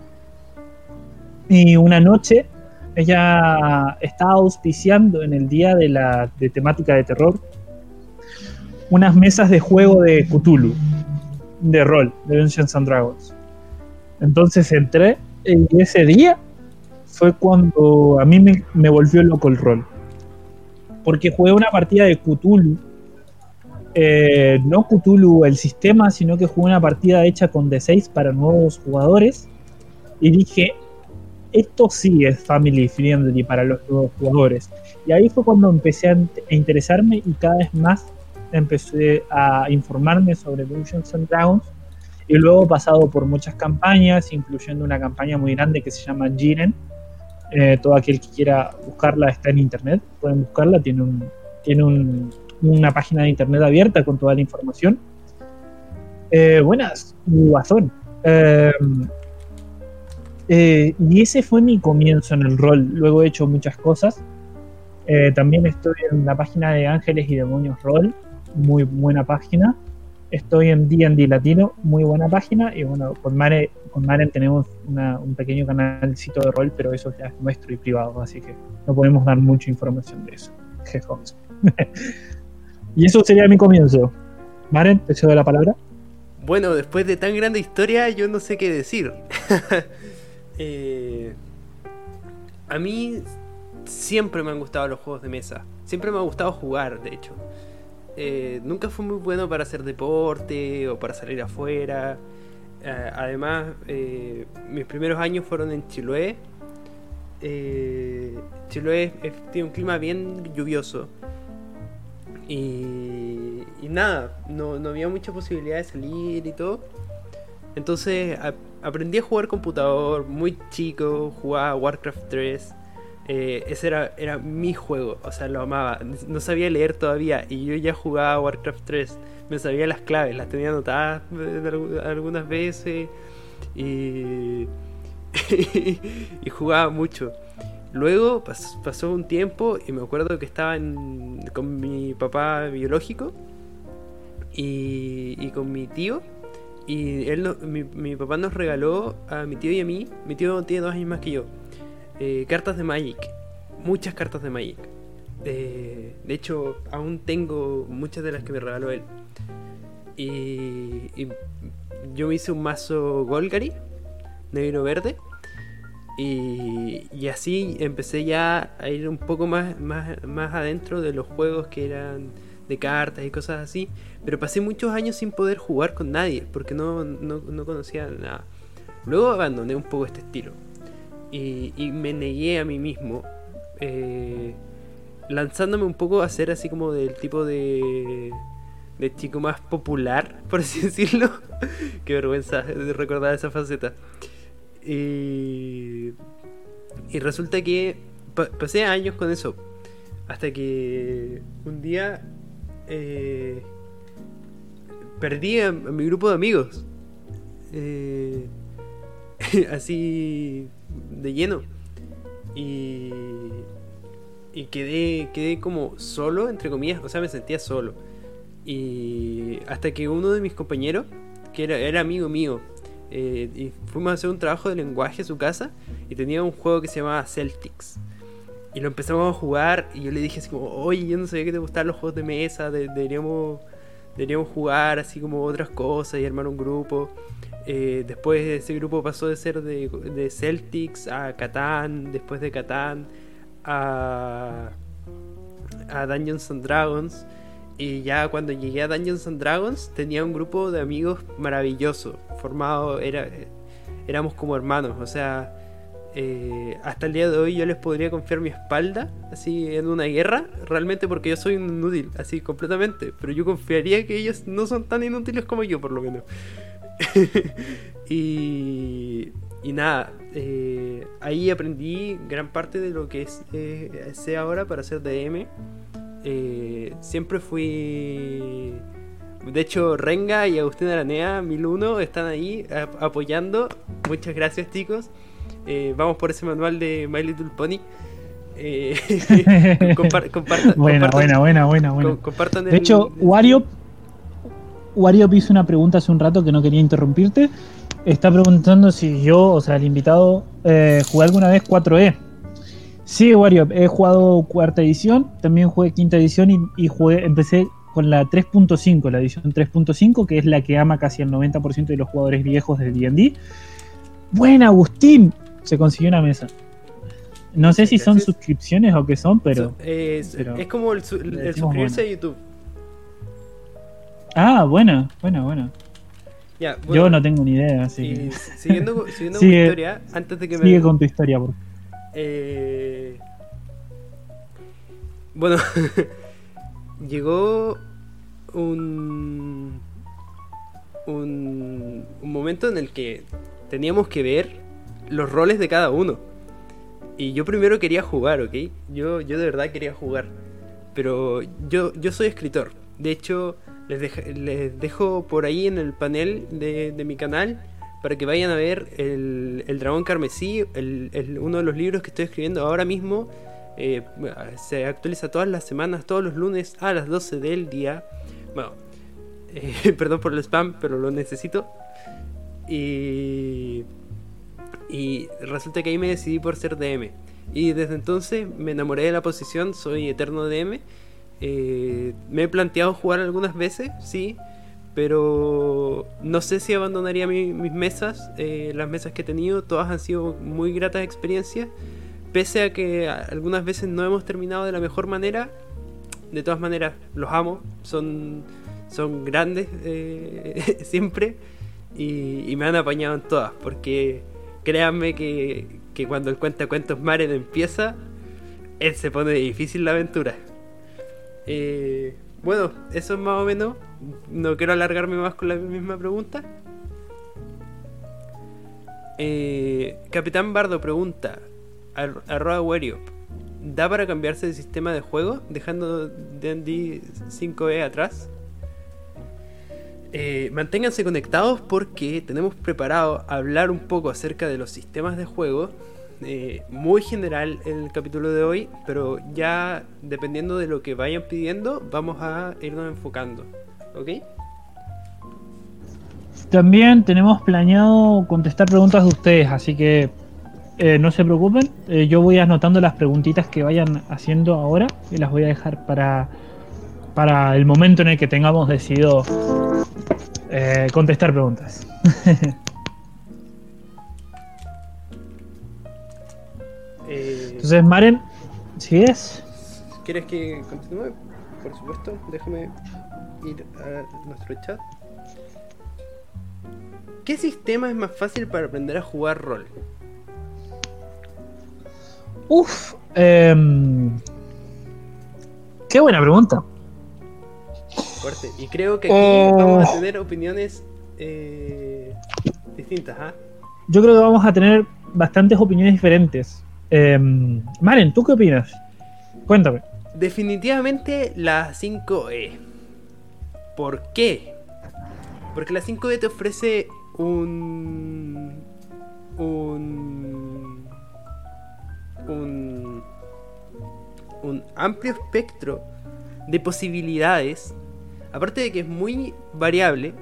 y una noche ella estaba auspiciando en el día de la de temática de terror unas mesas de juego de Cthulhu, de rol, de Dungeons and Dragons. Entonces entré y ese día fue cuando a mí me, me volvió loco el rol. Porque jugué una partida de Cthulhu. Eh, no Cthulhu el sistema, sino que jugué una partida hecha con D6 para nuevos jugadores. Y dije, esto sí es family friendly para los nuevos jugadores. Y ahí fue cuando empecé a, int- a interesarme y cada vez más empecé a informarme sobre Dungeons and Dragons y luego he pasado por muchas campañas, incluyendo una campaña muy grande que se llama Jiren. Eh, todo aquel que quiera buscarla está en internet, pueden buscarla, tiene, un, tiene un- una página de internet abierta con toda la información. Eh, buenas, Guasón. Eh, eh, y ese fue mi comienzo en el rol. Luego he hecho muchas cosas. Eh, también estoy en la página de Ángeles y Demonios Roll, muy buena página. Estoy en D&D Latino, muy buena página. Y bueno, con, Mare, con Maren tenemos un pequeño canalcito de rol, pero eso ya es nuestro y privado, así que no podemos dar mucha información de eso. y eso sería mi comienzo. Maren, te cedo la palabra. Bueno, después de tan grande historia, yo no sé qué decir. Eh, a mí siempre me han gustado los juegos de mesa. Siempre me ha gustado jugar, de hecho. Eh, nunca fui muy bueno para hacer deporte o para salir afuera. Eh, además, mis primeros años fueron en Chiloé. Chiloé tiene un clima bien lluvioso. Y, nada, no, no había mucha posibilidad de salir y todo. Entonces aprendí a jugar computador muy chico, jugaba Warcraft 3. eh, ese era, era mi juego, o sea, lo amaba. No sabía leer todavía y yo ya jugaba Warcraft 3. Me sabía las claves, las tenía anotadas algunas veces y, y jugaba mucho. Luego pas- pasó un tiempo y me acuerdo que estaba con mi papá biológico y, con mi tío. Y él mi, papá nos regaló a mi tío y a mí, mi tío tiene dos años más que yo, eh, cartas de Magic. Muchas cartas de Magic. De hecho, aún tengo muchas de las que me regaló él. Y, yo me hice un mazo Golgari, negro-verde. Y, así empecé ya a ir un poco más, más, más adentro de los juegos que eran de cartas y cosas así. Pero pasé muchos años sin poder jugar con nadie porque no, no, no conocía nada. Luego abandoné un poco este estilo. Y, y me negué a mí mismo. eh, lanzándome un poco a ser así como del tipo de, de chico más popular, por así decirlo. Qué vergüenza de recordar esa faceta. Y, y resulta que pa- pasé años con eso. Hasta que un día eh, perdí a, a mi grupo de amigos. Eh, así de lleno. Y, y quedé, quedé como solo, entre comillas. O sea, me sentía solo. Y hasta que uno de mis compañeros, que era, era amigo mío, eh, y fuimos a hacer un trabajo de lenguaje a su casa y tenía un juego que se llamaba Celtics. Y lo empezamos a jugar y yo le dije así como, oye, yo no sabía que te gustaban los juegos de mesa, deberíamos, deberíamos jugar así como otras cosas y armar un grupo. Eh, después ese grupo pasó de ser de, Celtics a Catán, después de Catán a, a Dungeons Dragons. Y ya cuando llegué a Dungeons and Dragons tenía un grupo de amigos maravilloso, formado, era, éramos como hermanos, o sea, eh, hasta el día de hoy yo les podría confiar mi espalda, así en una guerra, realmente porque yo soy un inútil, así completamente, pero yo confiaría que ellos no son tan inútiles como yo, por lo menos. y, y nada, eh, ahí aprendí gran parte de lo que eh, sé ahora para ser DM. Eh, siempre fui. De hecho, Renga y Agustín Aranea, 1001, están ahí apoyando. Muchas gracias, chicos. Eh, vamos por ese manual de My Little Pony. Eh, buena, buena, buena, buena, buena. de hecho, Wario, Wario hizo una pregunta hace un rato que no quería interrumpirte. Está preguntando si yo, o sea, el invitado, jugué alguna vez 4E. Sí, Wario, he jugado cuarta edición, también jugué quinta edición y, jugué, empecé con la 3.5, la edición 3.5, que es la que ama casi el 90% de los jugadores viejos de D&D. Buena, Agustín, se consiguió una mesa. No sé si son suscripciones o qué son, pero... es, como el, suscribirse a YouTube. Ah, buena, buena, buena. Yo no tengo ni idea, así Siguiendo, siguiendo con mi historia, antes de que me... Sigue con tu historia, por eh... Bueno, llegó un, un, momento en el que teníamos que ver los roles de cada uno. Y yo primero quería jugar, ¿ok? Yo, yo de verdad quería jugar. Pero yo, yo soy escritor. De hecho, les, les dejo por ahí en el panel de, de mi canal para que vayan a ver el, Dragón Carmesí, el, uno de los libros que estoy escribiendo ahora mismo. Eh, se actualiza todas las semanas, todos los lunes a las 12 del día. Bueno, eh, perdón por el spam, pero lo necesito. Y, resulta que ahí me decidí por ser DM. Y desde entonces me enamoré de la posición, soy eterno DM. Eh, me he planteado jugar algunas veces, sí pero no sé si abandonaría mis mesas, eh, las mesas que he tenido, todas han sido muy gratas experiencias, pese a que algunas veces no hemos terminado de la mejor manera, de todas maneras los amo, son, son grandes eh, siempre y, me han apañado en todas, porque créanme que, que cuando el cuenta cuentos Maren empieza, él se pone difícil la aventura. Eh, bueno, eso es más o menos. No quiero alargarme más con la misma pregunta. Eh, Capitán Bardo pregunta: Arroba Wario, ¿da para cambiarse de sistema de juego dejando D&D 5e atrás? Eh, manténganse conectados porque tenemos preparado hablar un poco acerca de los sistemas de juego eh, muy general el capítulo de hoy, pero ya dependiendo de lo que vayan pidiendo, vamos a irnos enfocando. ¿Ok? También tenemos planeado contestar preguntas de ustedes, así que eh, no se preocupen. Eh, yo voy anotando las preguntitas que vayan haciendo ahora y las voy a dejar para, para el momento en el que tengamos decidido contestar preguntas. Entonces, Maren, ¿sigues? ¿Quieres que continúe? Por supuesto, déjame ir a nuestro chat. ¿Qué sistema es más fácil para aprender a jugar rol? Uf, em, qué buena pregunta. Fuerte. Y creo que aquí oh. vamos a tener opiniones eh, distintas. ¿ah? Yo creo que vamos a tener bastantes opiniones diferentes. Em, Maren, ¿tú qué opinas? Cuéntame. Definitivamente la 5E. ¿Por qué? Porque la 5E te ofrece un. un. Un. un amplio espectro de posibilidades. Aparte de que es muy variable.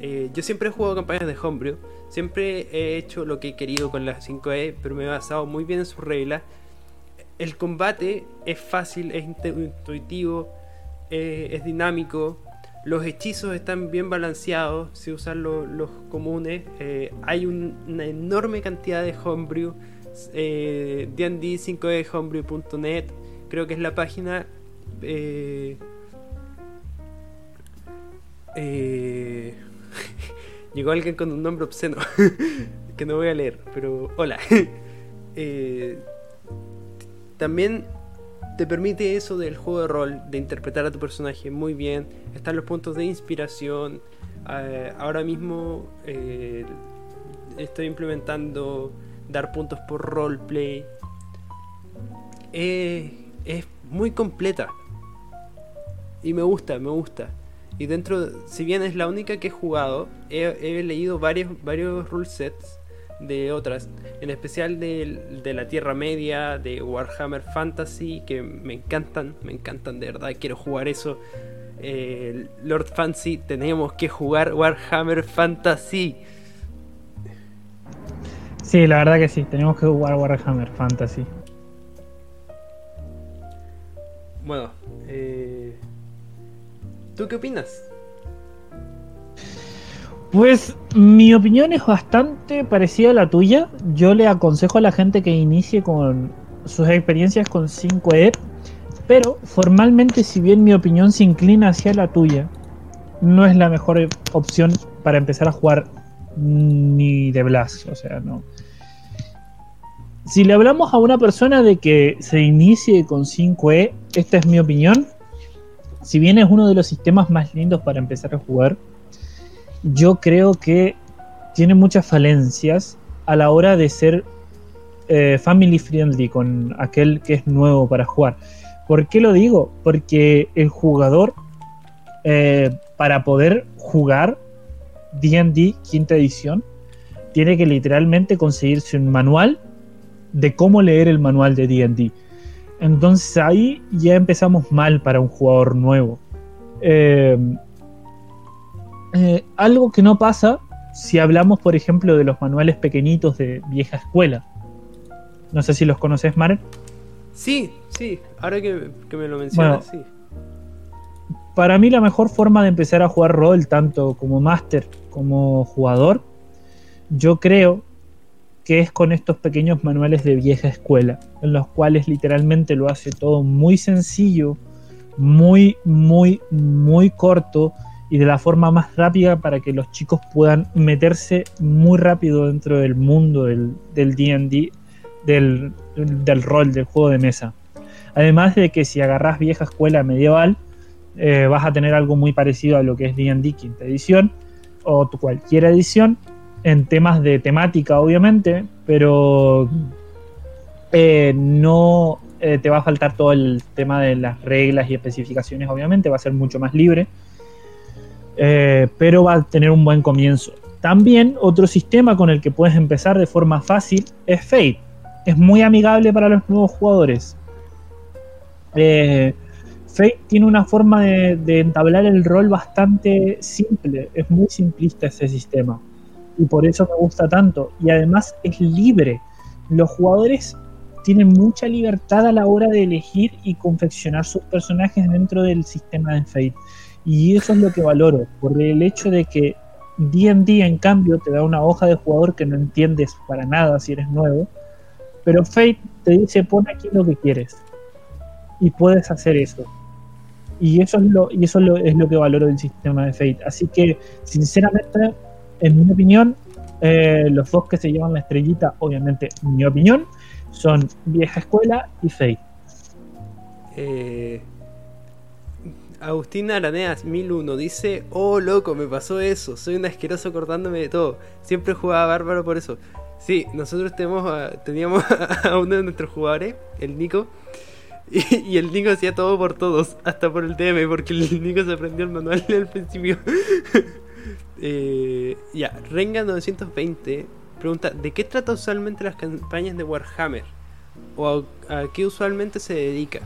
Eh, yo siempre he jugado campañas de Homebrew Siempre he hecho lo que he querido con las 5E, pero me he basado muy bien en sus reglas. El combate es fácil, es intuitivo, eh, es dinámico. Los hechizos están bien balanceados, si usan los comunes. Eh, hay una enorme cantidad de homebrew. Eh, D&D5ehomebrew.net creo que es la página. Eh, eh, llegó alguien con un nombre obsceno que no voy a leer, pero hola. Eh, también te permite eso del juego de rol, de interpretar a tu personaje muy bien. Están los puntos de inspiración. Ahora mismo estoy implementando dar puntos por roleplay. es muy completa. Y me gusta, me gusta. Y dentro, si bien es la única que he jugado, he, leído varios, varios rule sets de otras, en especial de, la Tierra Media, de Warhammer Fantasy, que me encantan, me encantan de verdad, quiero jugar eso. Eh, Lord Fancy, tenemos que jugar Warhammer Fantasy. Sí, la verdad que sí, tenemos que jugar Warhammer Fantasy. Bueno, eh, ¿Tú qué opinas? Pues mi opinión es bastante parecida a la tuya. Yo le aconsejo a la gente que inicie con sus experiencias con 5E, pero formalmente si bien mi opinión se inclina hacia la tuya, no es la mejor opción para empezar a jugar ni de Blast, o sea, no. Si le hablamos a una persona de que se inicie con 5E, esta es mi opinión, si bien es uno de los sistemas más lindos para empezar a jugar, yo creo que tiene muchas falencias a la hora de ser eh, family friendly con aquel que es nuevo para jugar. ¿Por qué lo digo? Porque el jugador, eh, para poder jugar DD quinta edición, tiene que literalmente conseguirse un manual de cómo leer el manual de DD. Entonces ahí ya empezamos mal para un jugador nuevo. Eh, eh, algo que no pasa si hablamos, por ejemplo, de los manuales pequeñitos de vieja escuela. No sé si los conoces, Mar. Sí, sí, ahora que, me lo mencionas, sí. Para mí la mejor forma de empezar a jugar rol, tanto como máster como jugador, yo creo que es con estos pequeños manuales de vieja escuela, en los cuales literalmente lo hace todo muy sencillo, muy, muy, muy corto y de la forma más rápida para que los chicos puedan meterse muy rápido dentro del mundo del DD, del, del, rol, del juego de mesa. Además de que si agarras vieja escuela medieval, eh, vas a tener algo muy parecido a lo que es DD quinta edición o cualquier edición, en temas de temática, obviamente, pero eh, no eh, te va a faltar todo el tema de las reglas y especificaciones, obviamente, va a ser mucho más libre, eh, pero va a tener un buen comienzo. También otro sistema con el que puedes empezar de forma fácil es Fate. Es muy amigable para los nuevos jugadores. Fate tiene una forma de entablar el rol bastante simple, es muy simplista ese sistema y por eso me gusta tanto. Y además es libre. Los jugadores tienen mucha libertad a la hora de elegir y confeccionar sus personajes dentro del sistema de Fate. Y eso es lo que valoro, por el hecho de que D&D en cambio te da una hoja de jugador que no entiendes para nada si eres nuevo, pero Fate te dice pon aquí lo que quieres y puedes hacer eso. Y eso es lo, y eso es lo que valoro del sistema de Fate. Así que, sinceramente, en mi opinión, eh, los dos que se llevan la estrellita, obviamente, mi opinión, son Vieja Escuela y Fate. Eh, Agustín Araneas 1001 dice: Oh, loco, me pasó eso. Soy un asqueroso cortándome de todo. Siempre jugaba bárbaro por eso. Sí, nosotros tenemos teníamos a uno de nuestros jugadores, el Nico. Y, y, el Nico hacía todo por todos, hasta por el DM, porque el Nico se aprendió el manual al principio. Eh, ya, Renga920 pregunta: ¿De qué trata usualmente las campañas de Warhammer? ¿O a, qué usualmente se dedica?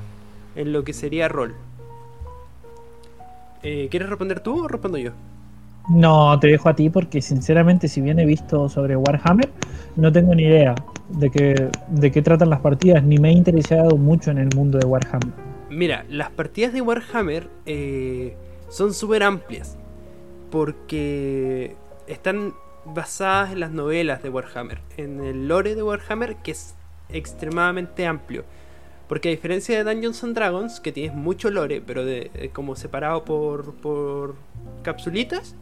En lo que sería rol. Eh, ¿Quieres responder tú o respondo yo? No, te dejo a ti porque sinceramente si bien he visto sobre Warhammer, no tengo ni idea de qué, de qué tratan las partidas, ni me he interesado mucho en el mundo de Warhammer. Mira, las partidas de Warhammer eh, son súper amplias porque están basadas en las novelas de Warhammer, en el lore de Warhammer que es extremadamente amplio. Porque a diferencia de Dungeons and Dragons, que tienes mucho lore, pero de, eh, como separado por, por capsulitas,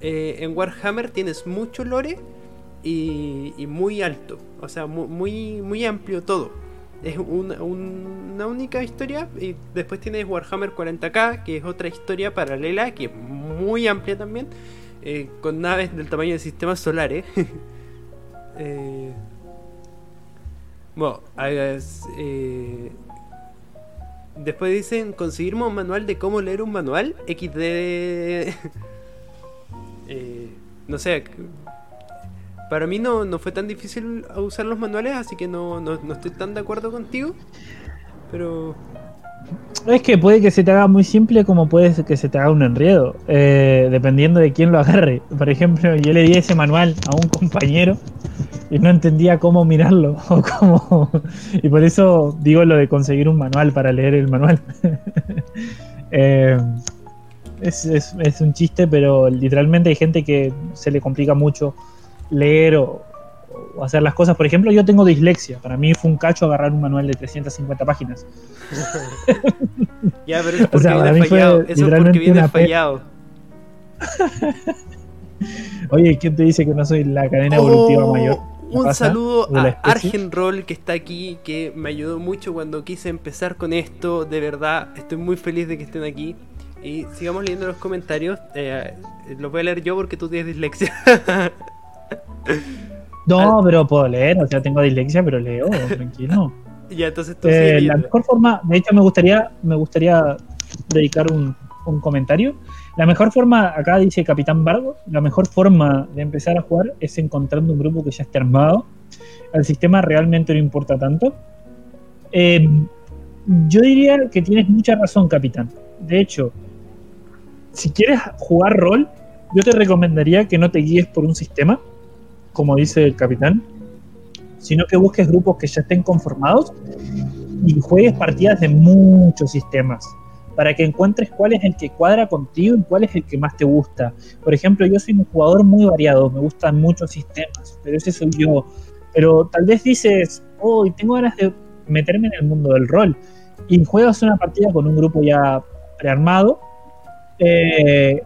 eh, en Warhammer tienes mucho lore y, y muy alto. O sea, mu- muy, muy amplio todo. Es una, una única historia y después tienes Warhammer 40k, que es otra historia paralela, que es muy amplia también, eh, con naves del tamaño de sistemas solares. Eh, bueno, eh, después dicen conseguir un manual de cómo leer un manual XD. eh, no sé. Para mí no, no fue tan difícil usar los manuales, así que no, no, no estoy tan de acuerdo contigo. Pero Es que puede que se te haga muy simple como puede que se te haga un enredo, eh, dependiendo de quién lo agarre. Por ejemplo, yo le di ese manual a un compañero y no entendía cómo mirarlo o cómo... y por eso digo lo de conseguir un manual para leer el manual. Eh, es, es- es un chiste, pero literalmente hay gente que se le complica mucho leer o, o hacer las cosas. Por ejemplo, yo tengo dislexia. Para mí fue un cacho agarrar un manual de 350 páginas. ya, pero eso es O porque sea, viene fallado. Eso es porque viene fallado. Oye, ¿quién te dice que no soy la cadena evolutiva Oh, mayor? ¿Qué Un pasa? saludo ¿De la a? Argenroll que está aquí, que me ayudó mucho cuando quise empezar con esto. De verdad, estoy muy feliz de que estén aquí. Y sigamos leyendo los comentarios. Eh, los voy a leer yo porque tú tienes dislexia. No, pero puedo leer, o sea, tengo dislexia, pero leo, tranquilo. ya, entonces tú Eh, la mejor forma, de hecho me gustaría, me gustaría dedicar un, un comentario. La mejor forma, acá dice Capitán Bardo, la mejor forma de empezar a jugar es encontrando un grupo que ya esté armado. Al sistema realmente no importa tanto. Eh, yo diría que tienes mucha razón, Capitán. De hecho, si quieres jugar rol, yo te recomendaría que no te guíes por un sistema, como dice el Capitán, sino que busques grupos que ya estén conformados y juegues partidas de muchos sistemas para que encuentres cuál es el que cuadra contigo y cuál es el que más te gusta. Por ejemplo, yo soy un jugador muy variado, me gustan muchos sistemas, pero ese soy yo. Pero tal vez dices, oh, tengo ganas de meterme en el mundo del rol y juegas una partida con un grupo ya prearmado eh,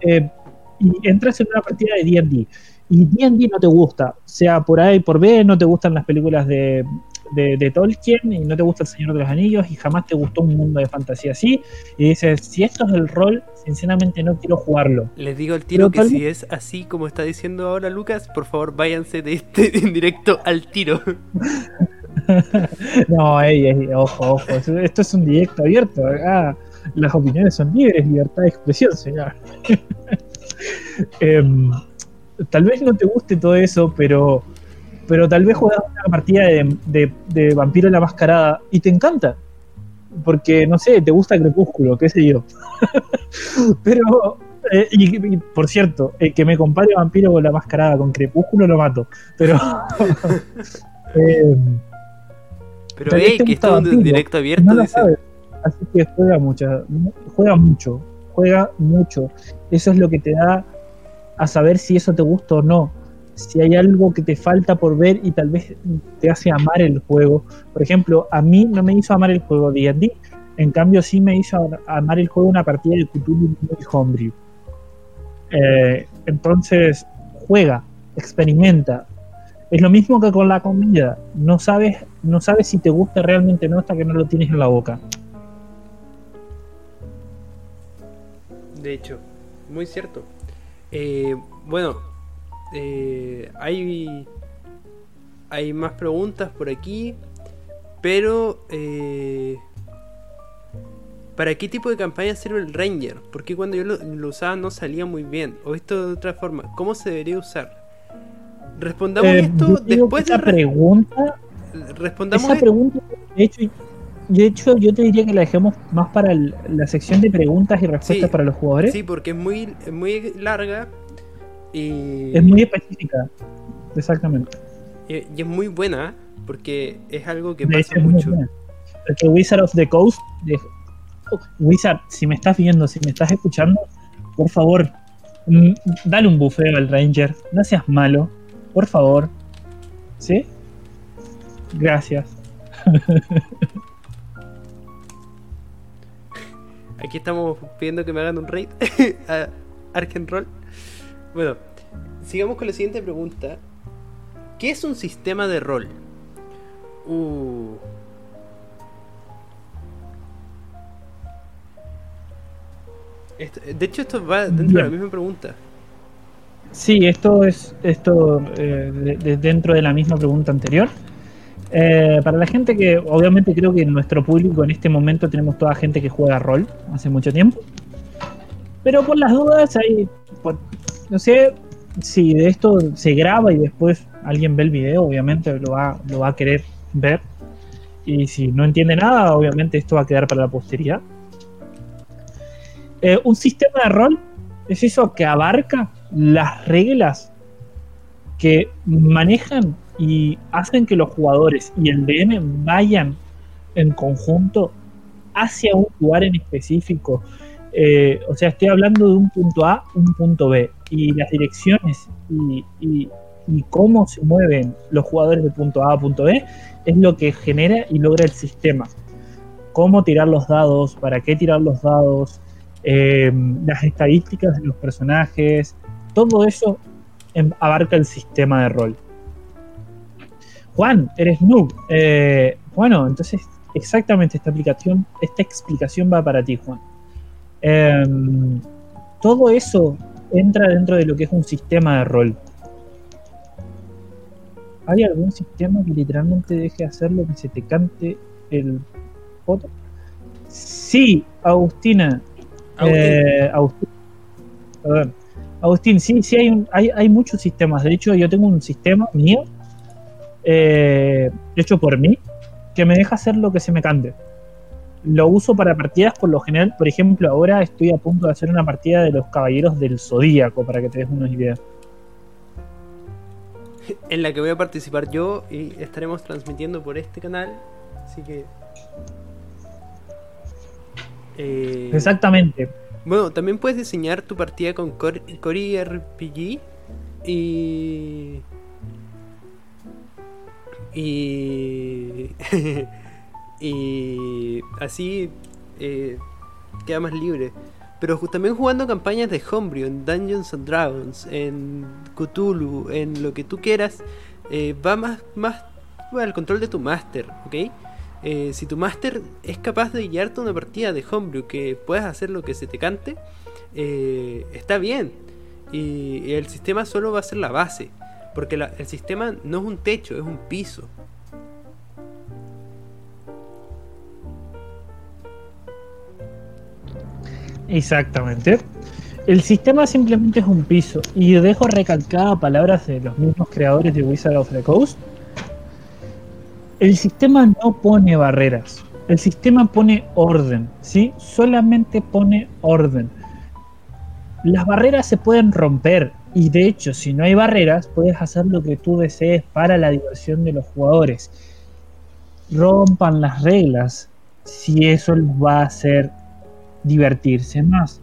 eh, y entras en una partida de D&D y D&D no te gusta, sea por A y por B, no te gustan las películas de, de, de Tolkien y no te gusta El Señor de los Anillos y jamás te gustó un mundo de fantasía así y dices, si esto es el rol, sinceramente no quiero jugarlo. Les digo al tiro Pero que tal si es así como está diciendo ahora Lucas, por favor váyanse de este en directo al tiro. no, ey, ey, ojo, ojo, esto es un directo abierto, acá las opiniones son libres, libertad de expresión, señor. Em, tal vez no te guste todo eso, pero, pero tal vez juegas una partida de, de, de Vampiro la Mascarada y te encanta. Porque, no sé, te gusta Crepúsculo, qué sé yo. pero, eh, y, y, por cierto, el que me compare Vampiro con la Mascarada con Crepúsculo lo mato. Pero... em, Pero hey, que esto es un directo abierto, no dice. Así que juega mucho, juega mucho, juega mucho. Eso es lo que te da a saber si eso te gusta o no. Si hay algo que te falta por ver y tal vez te hace amar el juego. Por ejemplo, a mí no me hizo amar el juego D&D, en cambio sí me hizo amar el juego una partida de Cthulhu muy homebrew. Eh, entonces, juega, experimenta. Es lo mismo que con la comida. No sabes, no sabes si te gusta realmente o no hasta que no lo tienes en la boca. De hecho, muy cierto. Eh, bueno, eh, hay, hay más preguntas por aquí, pero eh, ¿para qué tipo de campaña sirve el Ranger? Porque cuando yo lo, lo usaba no salía muy bien. O esto de otra forma, ¿cómo se debería usar? Respondamos Eh, esto después de... esa re- pregunta, respondamos esa pregunta, de hecho, de hecho, yo te diría que la dejemos más para el- la sección de preguntas y respuestas Sí, para los jugadores. Sí, porque es muy, muy larga y, Es muy específica. Exactamente. y, y es muy buena porque es algo que De pasa hecho, mucho. Porque Wizard of the Coast. de- Oh, Wizard, si me estás viendo, si me estás escuchando, por favor, mm, dale un bufeo al Ranger. No seas malo. Por favor. ¿Sí? Gracias. Aquí estamos pidiendo que me hagan un raid a Arkenroll. Bueno, sigamos con la siguiente pregunta. ¿Qué es un sistema de rol? Uh. Esto- de hecho, esto va dentro de la misma pregunta. Sí, esto es esto eh, de- de- dentro de la misma pregunta anterior. Eh, para la gente que, obviamente, creo que en nuestro público en este momento tenemos toda gente que juega rol hace mucho tiempo. Pero por las dudas, hay. no sé si de esto se graba y después alguien ve el video, obviamente lo va, lo va a querer ver. Y si no entiende nada, obviamente esto va a quedar para la posteridad. Eh, un sistema de rol es eso que abarca las reglas que manejan y hacen que los jugadores y el DM vayan en conjunto hacia un lugar en específico. Eh, o sea, estoy hablando de un punto A, un punto B, y las direcciones y, cómo se mueven los jugadores de punto A a punto B es lo que genera y logra el sistema. Cómo tirar los dados, para qué tirar los dados, eh, las estadísticas de los personajes, todo eso em- abarca el sistema de rol. Juan, eres noob. Eh, bueno, entonces exactamente esta aplicación, esta explicación va para ti, Juan. Em, todo eso entra dentro de lo que es un sistema de rol. ¿Hay algún sistema que literalmente deje hacer lo que se te cante el foto? Sí, Agustina. Agustín. Eh, Agustín. Perdón. Agustín, sí, sí hay, un- hay, hay muchos sistemas. De hecho, yo tengo un sistema mío, eh, hecho por mí, que me deja hacer lo que se me cante. Lo uso para partidas por lo general. Por ejemplo, ahora estoy a punto de hacer una partida de los Caballeros del Zodíaco, para que te des una idea. en la que voy a participar yo y estaremos transmitiendo por este canal. Así que. Eh, Exactamente. Bueno, también puedes diseñar tu partida con Cor- Cori RPG y. Y. y. Así eh, queda más libre. Pero también jugando campañas de Homebrew, en Dungeons and Dragons, en Cthulhu, en lo que tú quieras, eh, va más, más al control de tu máster, ¿ok? Eh, si tu máster es capaz de guiarte una partida de Homebrew que puedas hacer lo que se te cante, está bien. Y, y el sistema solo va a ser la base. Porque el sistema no es un techo, es un piso. Exactamente. El sistema simplemente es un piso. Y dejo recalcada palabras de los mismos creadores de Wizard of the Coast. El sistema no pone barreras. El sistema pone orden. ¿sí? Solamente pone orden. Las barreras se pueden romper. Y de hecho, si no hay barreras, puedes hacer lo que tú desees para la diversión de los jugadores. Rompan las reglas si eso les va a hacer divertirse más.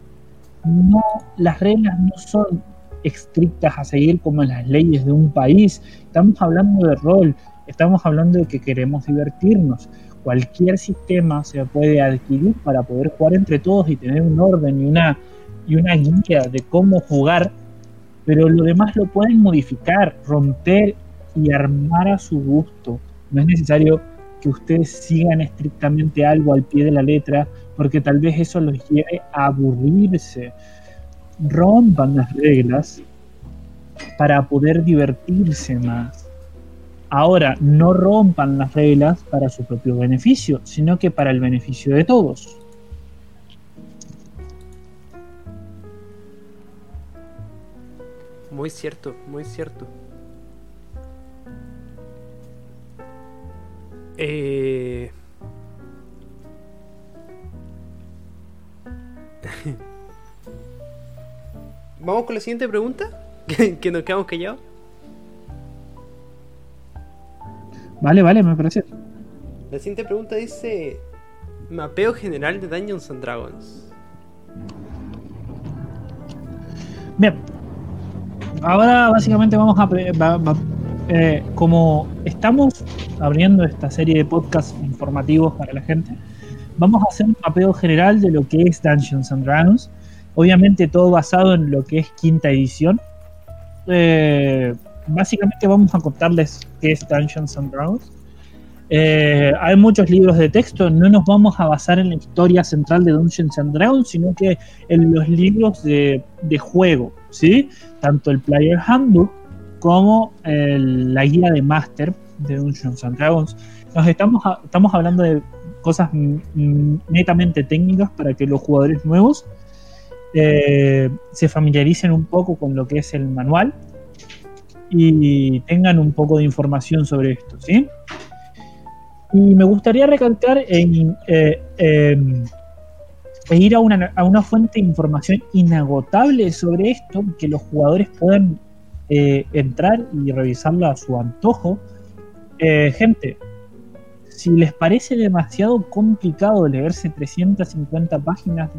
No, las reglas no son estrictas a seguir como las leyes de un país. Estamos hablando de rol, estamos hablando de que queremos divertirnos. Cualquier sistema se puede adquirir para poder jugar entre todos y tener un orden y una, y una guía de cómo jugar, pero lo demás lo pueden modificar, romper y armar a su gusto. No es necesario que ustedes sigan estrictamente algo al pie de la letra, porque tal vez eso los lleve a aburrirse. Rompan las reglas para poder divertirse más. Ahora, no rompan las reglas para su propio beneficio, sino que para el beneficio de todos. Muy cierto, muy cierto. Eh, Vamos con la siguiente pregunta, que nos quedamos callados. Vale, vale, me parece. La siguiente pregunta dice: Mapeo general de Dungeons and Dragons. Bien, Ahora básicamente vamos a... Eh, como estamos abriendo esta serie de podcasts informativos para la gente, vamos a hacer un mapeo general de lo que es Dungeons and Dragons. Obviamente todo basado en lo que es quinta edición. Eh, básicamente vamos a contarles qué es Dungeons and Dragons. Eh, hay muchos libros de texto, no nos vamos a basar en la historia central de Dungeons and Dragons, sino que en los libros de, juego, ¿sí? Tanto el Player Handbook como la guía de Master de Dungeons and Dragons. Nos estamos, estamos hablando de cosas netamente técnicas para que los jugadores nuevos eh, se familiaricen un poco con lo que es el manual y tengan un poco de información sobre esto, ¿sí? Y me gustaría recalcar en, eh, em, e ir a una, a una, fuente de información inagotable sobre esto, que los jugadores puedan eh, entrar y revisarlo a su antojo. Eh, gente, si les parece demasiado complicado leerse 350 páginas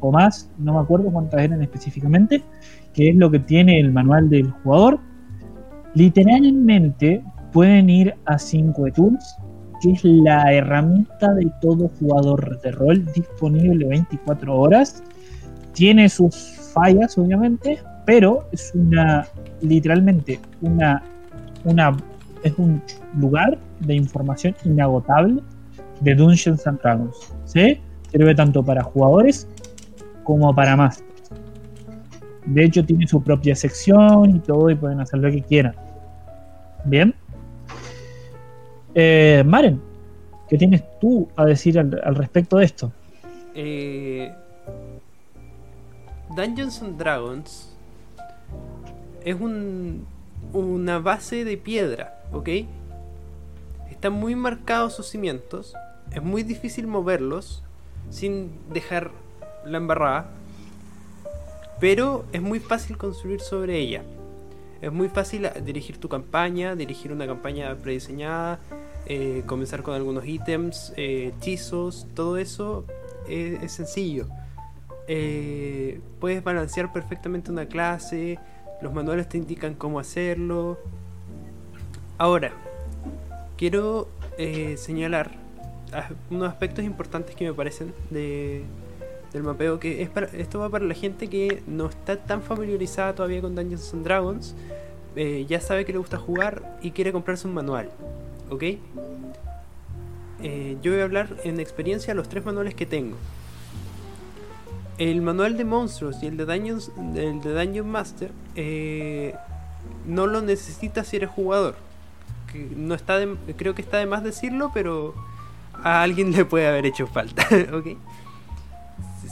o más, no me acuerdo cuántas eran específicamente, que es lo que tiene el manual del jugador, literalmente pueden ir a 5 Tools, que es la herramienta de todo jugador de rol disponible 24 horas. Tiene sus fallas, obviamente, pero es una, literalmente, una, una, es un lugar de información inagotable de Dungeons and Dragons. ¿sí? Sirve tanto para jugadores como para más. De hecho, tiene su propia sección y todo, y pueden hacer lo que quieran. Bien. Eh, Maren, ¿qué tienes tú a decir al, respecto de esto? Eh, Dungeons and Dragons es un, una base de piedra, ¿ok? Están muy marcados sus cimientos, es muy difícil moverlos sin dejar la embarrada, pero es muy fácil construir sobre ella. Es muy fácil dirigir tu campaña, dirigir una campaña prediseñada, eh, comenzar con algunos ítems, eh, hechizos, todo eso es, sencillo. Eh, puedes balancear perfectamente una clase, los manuales te indican cómo hacerlo. Ahora, quiero señalar unos aspectos importantes que me parecen de, del mapeo, que es para, esto va para la gente que no está tan familiarizada todavía con Dungeons and Dragons, ya sabe que le gusta jugar y quiere comprarse un manual. ¿Ok? Eh, yo voy a hablar en experiencia los tres manuales que tengo. El manual de monstruos y el de Dungeons, el de Dungeon Master eh, no lo necesitas si eres jugador. No está creo que está de más decirlo, pero a alguien le puede haber hecho falta. ¿ok?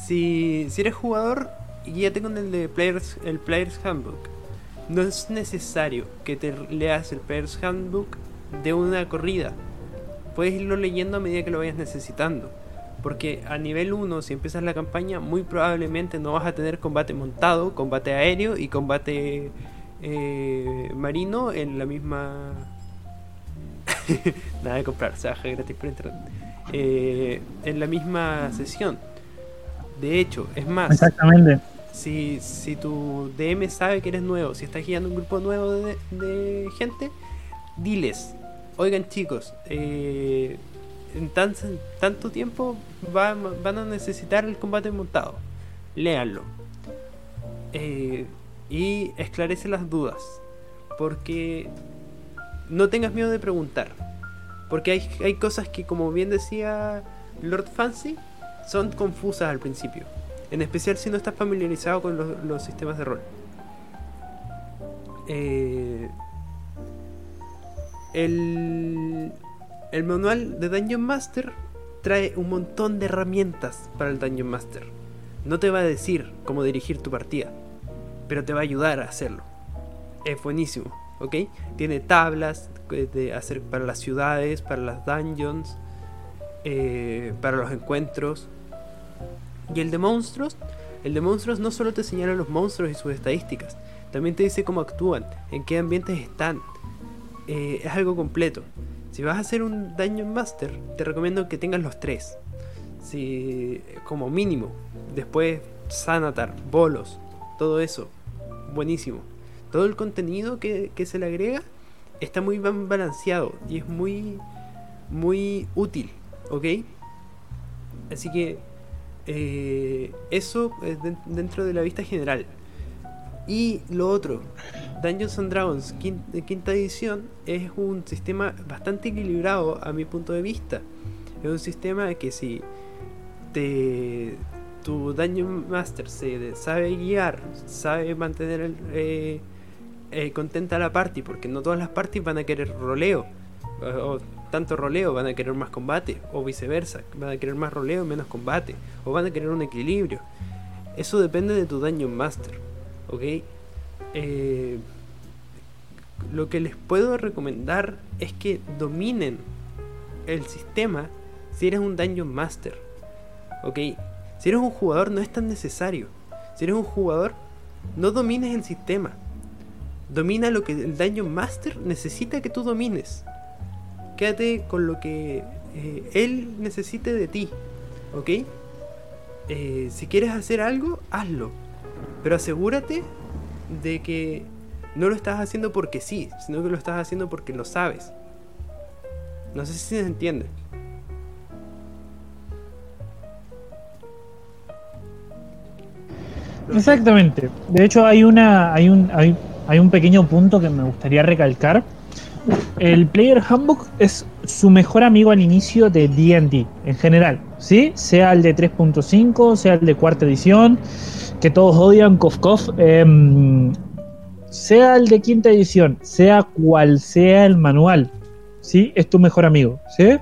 Si, si eres jugador, ya tengo el de Players, el Player's Handbook. No es necesario que te leas el Player's Handbook de una corrida. Puedes irlo leyendo a medida que lo vayas necesitando. Porque a nivel 1, si empiezas la campaña, muy probablemente no vas a tener combate montado, combate aéreo y combate eh, marino en la misma... Nada de comprar, se baja gratis por internet. Eh, en la misma sesión. De hecho, es más. Exactamente. Si, si tu DM sabe que eres nuevo, si estás guiando un grupo nuevo de, de gente, diles, oigan chicos, eh, en tan, tanto tiempo van a necesitar el combate montado. Léanlo. Eh, y esclarece las dudas. Porque no tengas miedo de preguntar. Porque hay, hay cosas que, como bien decía Lord Fancy, son confusas al principio. En especial si no estás familiarizado con los, los sistemas de rol. Eh, el, manual de Dungeon Master trae un montón de herramientas para el Dungeon Master. No te va a decir cómo dirigir tu partida, pero te va a ayudar a hacerlo. Es buenísimo, ¿ok? Tiene tablas de hacer para las ciudades, para las dungeons, eh, para los encuentros. Y el de monstruos, el de monstruos no solo te señala los monstruos y sus estadísticas, también te dice cómo actúan, en qué ambientes están. Eh, es algo completo. Si vas a hacer un Dungeon Master, te recomiendo que tengas los tres. Si, como mínimo. Después, Sanatar, bolos, todo eso. Buenísimo. Todo el contenido que, se le agrega está muy bien balanceado y es muy, muy útil. ¿Ok? Así que eh, eso es dentro de la vista general. Y lo otro, Dungeons and Dragons quinta, quinta edición es un sistema bastante equilibrado a mi punto de vista. Es un sistema que si te, tu Dungeon Master se sabe guiar, sabe mantener eh, eh, contenta a la party, porque no todas las parties van a querer roleo. O, tanto roleo, van a querer más combate, o viceversa, van a querer más roleo, menos combate, o van a querer un equilibrio. Eso depende de tu Dungeon Master, ¿ok? Eh, lo que les puedo recomendar es que dominen el sistema si eres un Dungeon Master, ¿ok? Si eres un jugador no es tan necesario. Si eres un jugador, no domines el sistema. Domina lo que el Dungeon Master necesita que tú domines quédate con lo que eh, él necesite de ti, ¿ok? Eh, si quieres hacer algo, hazlo, pero asegúrate de que no lo estás haciendo porque sí, sino que lo estás haciendo porque lo sabes. No sé si se entiende. Exactamente. De hecho, hay una, hay un, hay, hay un pequeño punto que me gustaría recalcar el Player Handbook es su mejor amigo al inicio de D&D en general, ¿sí? Sea el de 3.5, sea el de cuarta edición, que todos odian, cof cof, em, sea el de quinta edición, sea cual sea el manual, ¿sí? Es tu mejor amigo, ¿sí?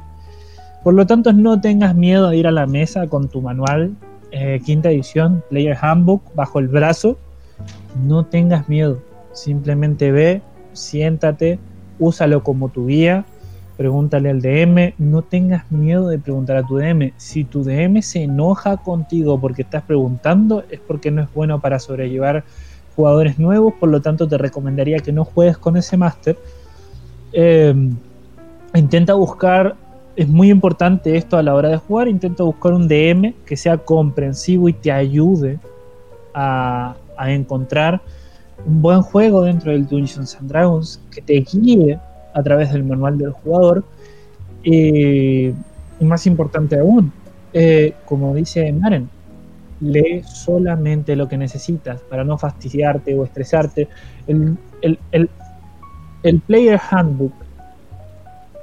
Por lo tanto, no tengas miedo de ir a la mesa con tu manual eh, quinta edición, Player Handbook, bajo el brazo. No tengas miedo, simplemente ve, siéntate, úsalo como tu guía, pregúntale al DM, no tengas miedo de preguntar a tu DM. Si tu DM se enoja contigo porque estás preguntando, es porque no es bueno para sobrellevar jugadores nuevos, por lo tanto te recomendaría que no juegues con ese máster. Em, intenta buscar, es muy importante esto a la hora de jugar, intenta buscar un DM que sea comprensivo y te ayude a, a encontrar un buen juego dentro del Dungeons and Dragons que te guíe a través del manual del jugador. Eh, y más importante aún, eh, como dice Maren, lee solamente lo que necesitas para no fastidiarte o estresarte. El, el, Player Handbook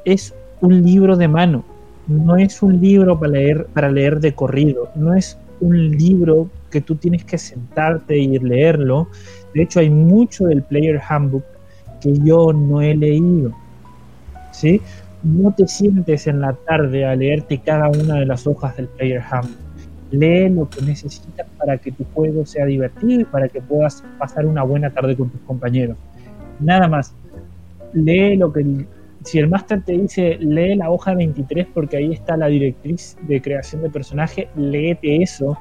es un libro de mano, no es un libro para leer, para leer de corrido, no es un libro que tú tienes que sentarte y leerlo, de hecho, hay mucho del Player Handbook que yo no he leído. ¿sí? No te sientes en la tarde a leerte cada una de las hojas del Player Handbook. Lee lo que necesitas para que tu juego sea divertido y para que puedas pasar una buena tarde con tus compañeros. Nada más. Lee lo que si el máster te dice lee la hoja 23 porque ahí está la directriz de creación de personaje, léete eso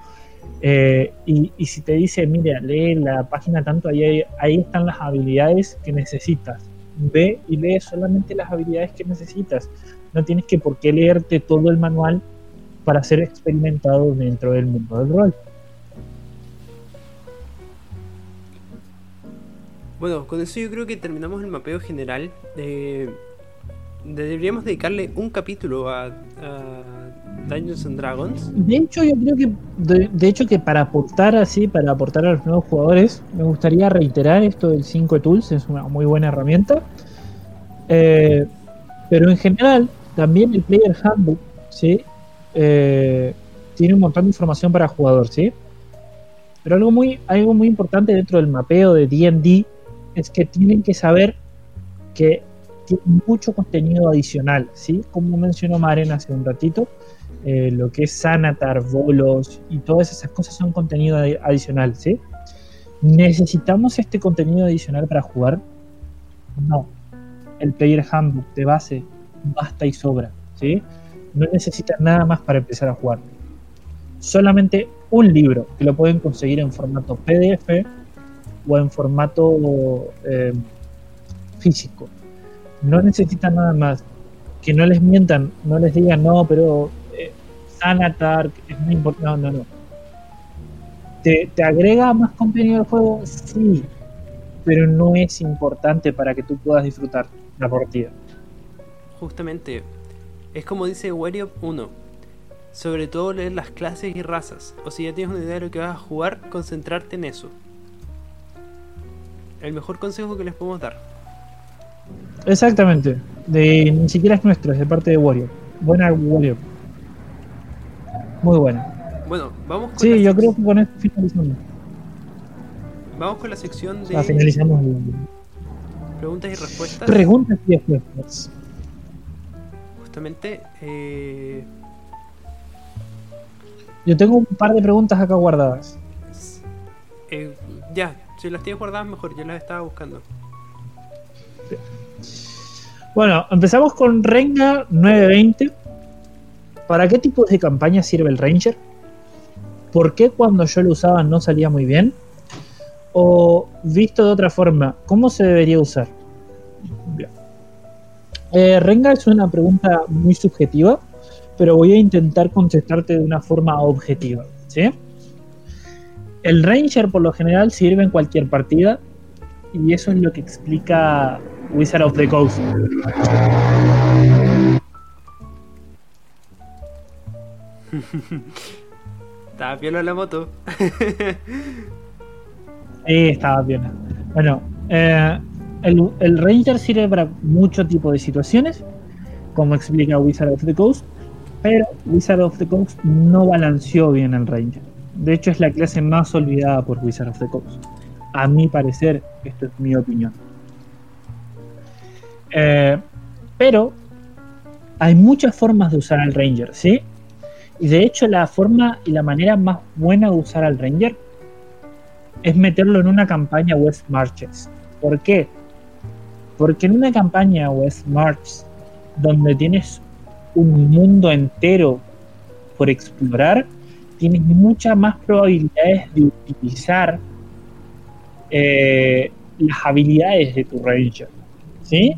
eh, y, si te dice, mira, lee la página tanto, ahí, ahí están las habilidades que necesitas. Ve y lee solamente las habilidades que necesitas. No tienes que por qué leerte todo el manual para ser experimentado dentro del mundo del rol. Bueno, con eso yo creo que terminamos el mapeo general. Eh, deberíamos dedicarle un capítulo a, Dungeons and Dragons. De hecho, yo creo que de, hecho que para aportar así, para aportar a los nuevos jugadores, me gustaría reiterar esto del 5 Tools, es una muy buena herramienta. Eh, pero en general, también el Player Handbook, ¿sí? Eh, tiene un montón de información para jugador, ¿sí? Pero algo muy, algo muy importante dentro del mapeo de D&D es que tienen que saber que mucho contenido adicional, ¿sí? Como mencionó Maren hace un ratito, eh, lo que es Sanatar, bolos y todas esas cosas son contenido adicional, ¿sí? ¿Necesitamos este contenido adicional para jugar? No. El Player Handbook de base basta y sobra, ¿sí? No necesitas nada más para empezar a jugar. Solamente un libro que lo pueden conseguir en formato PDF o en formato eh, físico. No necesitan nada más. Que no les mientan, no les digan, no, pero eh, Sanatar es muy importante. No, no, no. ¿Te, ¿Te agrega más contenido al juego? Sí, pero no es importante para que tú puedas disfrutar la partida. Justamente, es como dice Wario 1. Sobre todo leer las clases y razas. O si ya tienes una idea de lo que vas a jugar, concentrarte en eso. El mejor consejo que les podemos dar. Exactamente. De, ni siquiera es nuestro, es de parte de Wario. Buena Wario. Muy buena. Bueno, vamos con Sí, yo creo que con esto finalizamos. Vamos con la sección de sea, finalizamos preguntas y respuestas. preguntas y respuestas. Justamente, eh, Yo tengo un par de preguntas acá guardadas. eh, ya, si las tienes guardadas mejor, yo las estaba buscando. Bueno, empezamos con Renga 920. ¿Para qué tipos de campaña sirve el Ranger? ¿Por qué cuando yo lo usaba no salía muy bien? O visto de otra forma, ¿cómo se debería usar? Eh, Renga es una pregunta muy subjetiva, pero voy a intentar contestarte de una forma objetiva. ¿sí? El Ranger por lo general sirve en cualquier partida y eso es lo que explica Wizard of the Coast. Estaba piola la moto. Sí, estaba bien. Bueno, eh, el, el Ranger sirve para mucho tipo de situaciones, como explica Wizard of the Coast, pero Wizard of the Coast no balanceó bien el Ranger. De hecho, es la clase más olvidada por Wizard of the Coast. A mi parecer, esto es mi opinión. Eh, pero hay muchas formas de usar al Ranger, ¿sí? Y de hecho, la forma y la manera más buena de usar al Ranger es meterlo en una campaña West Marches. ¿Por qué? Porque en una campaña West Marches, donde tienes un mundo entero por explorar, tienes muchas más probabilidades de utilizar eh, las habilidades de tu Ranger. ¿Sí?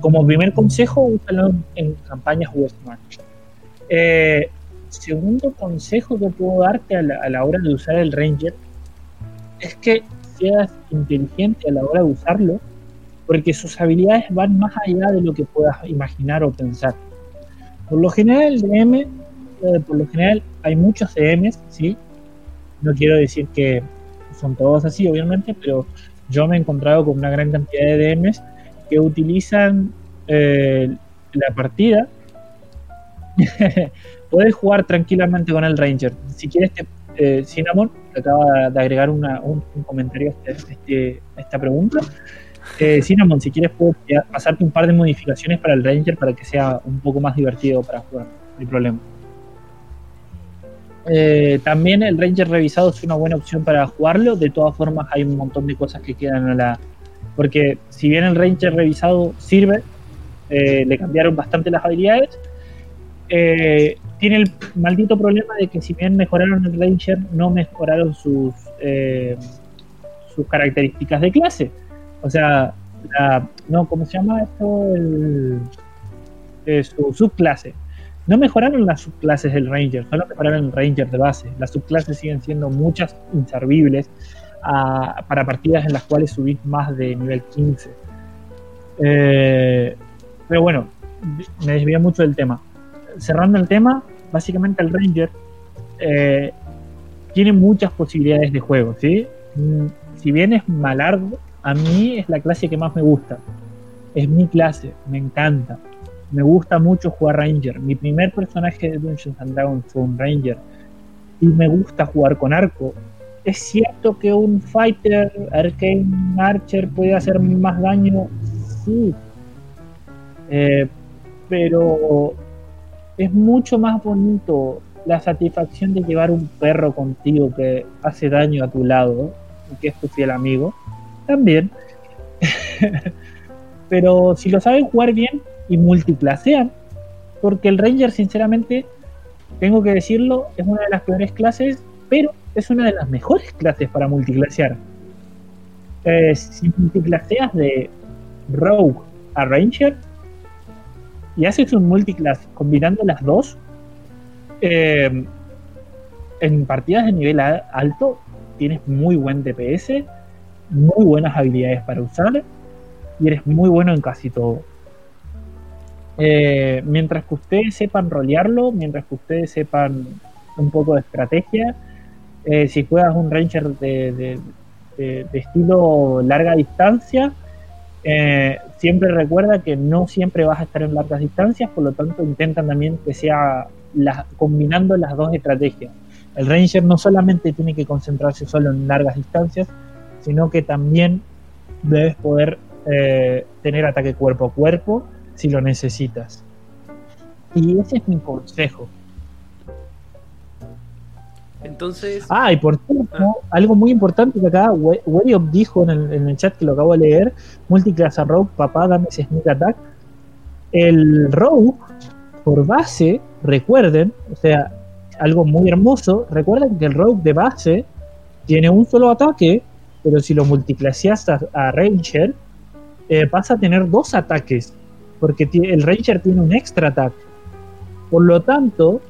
Como primer consejo, úsalo en, campañas West March. Eh, segundo consejo que puedo darte a la, a la hora de usar el Ranger es que seas inteligente a la hora de usarlo, porque sus habilidades van más allá de lo que puedas imaginar o pensar. Por lo general, el DM, eh, por lo general, hay muchos DMs, ¿sí? No quiero decir que son todos así, obviamente, pero yo me he encontrado con una gran cantidad de DMs que utilizan eh, la partida. Puedes jugar tranquilamente con el Ranger. Si quieres, te, eh, Cinnamon acaba de agregar un, comentario a, este, este, a esta pregunta. Eh, Cinnamon, si quieres, puedo pasarte un par de modificaciones para el Ranger para que sea un poco más divertido para jugar. No hay problema. Eh, también el Ranger revisado es una buena opción para jugarlo. De todas formas, hay un montón de cosas que quedan a la. Porque si bien el Ranger revisado sirve, eh, le cambiaron bastante las habilidades. Eh, tiene el maldito problema de que si bien mejoraron el Ranger, no mejoraron sus, eh, sus características de clase. O sea, la, no, ¿cómo se llama esto? El, eh, su subclase. No mejoraron las subclases del Ranger, solo mejoraron el Ranger de base. Las subclases siguen siendo muchas inservibles para partidas en las cuales subís más de nivel 15. Eh, pero bueno, me desvía mucho del tema. Cerrando el tema, básicamente el Ranger eh, tiene muchas posibilidades de juego, ¿sí? Mm, Si bien es malardo, a mí es la clase que más me gusta. Es mi clase, me encanta. Me gusta mucho jugar Ranger. Mi primer personaje de Dungeons and Dragons fue un Ranger. Y me gusta jugar con arco. Es cierto que un fighter, arcane archer puede hacer más daño. Sí. Eh, pero es mucho más bonito la satisfacción de llevar un perro contigo que hace daño a tu lado y que es tu fiel amigo. También. pero si lo saben jugar bien y multiclasean, porque el Ranger, sinceramente, tengo que decirlo, es una de las peores clases, pero es una de las mejores clases para multiclasear. Eh, si multiclaseas de Rogue a Ranger y haces un multiclass combinando las dos, eh, en partidas de nivel alto tienes muy buen DPS, muy buenas habilidades para usar y eres muy bueno en casi todo. Eh, mientras que ustedes sepan rolearlo, mientras que ustedes sepan un poco de estrategia, eh, si juegas un Ranger de, estilo larga distancia, eh, siempre recuerda que no siempre vas a estar en largas distancias, por lo tanto intentan también que sea combinando las dos estrategias. El Ranger no solamente tiene que concentrarse solo en largas distancias, sino que también debes poder eh, tener ataque cuerpo a cuerpo si lo necesitas. Y ese es mi consejo. Entonces. Ah, y por último, ah. algo muy importante que acá Wayop dijo en el, chat que lo acabo de leer: Multiclass Rogue, papá, dame ese sneak attack. El Rogue, por base, recuerden, o sea, algo muy hermoso, recuerden que el Rogue de base tiene un solo ataque, pero si lo multiclaseas a, Ranger, eh, pasa a tener dos ataques, porque el Ranger tiene un extra ataque. Por lo tanto,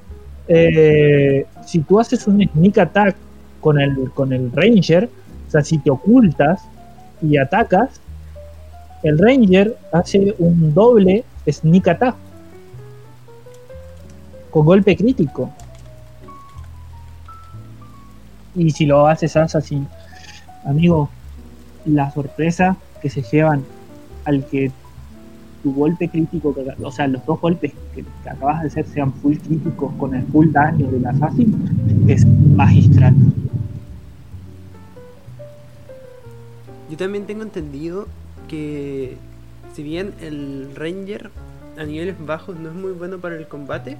eh, si tú haces un sneak attack con el, con el Ranger, o sea, si te ocultas y atacas, el Ranger hace un doble sneak attack con golpe crítico. Y si lo haces así, amigo, la sorpresa que se llevan al que tu golpe crítico, o sea, los dos golpes que, acabas de hacer sean full críticos con el full daño del assassin, es magistral. Yo también tengo entendido que si bien el ranger a niveles bajos no es muy bueno para el combate,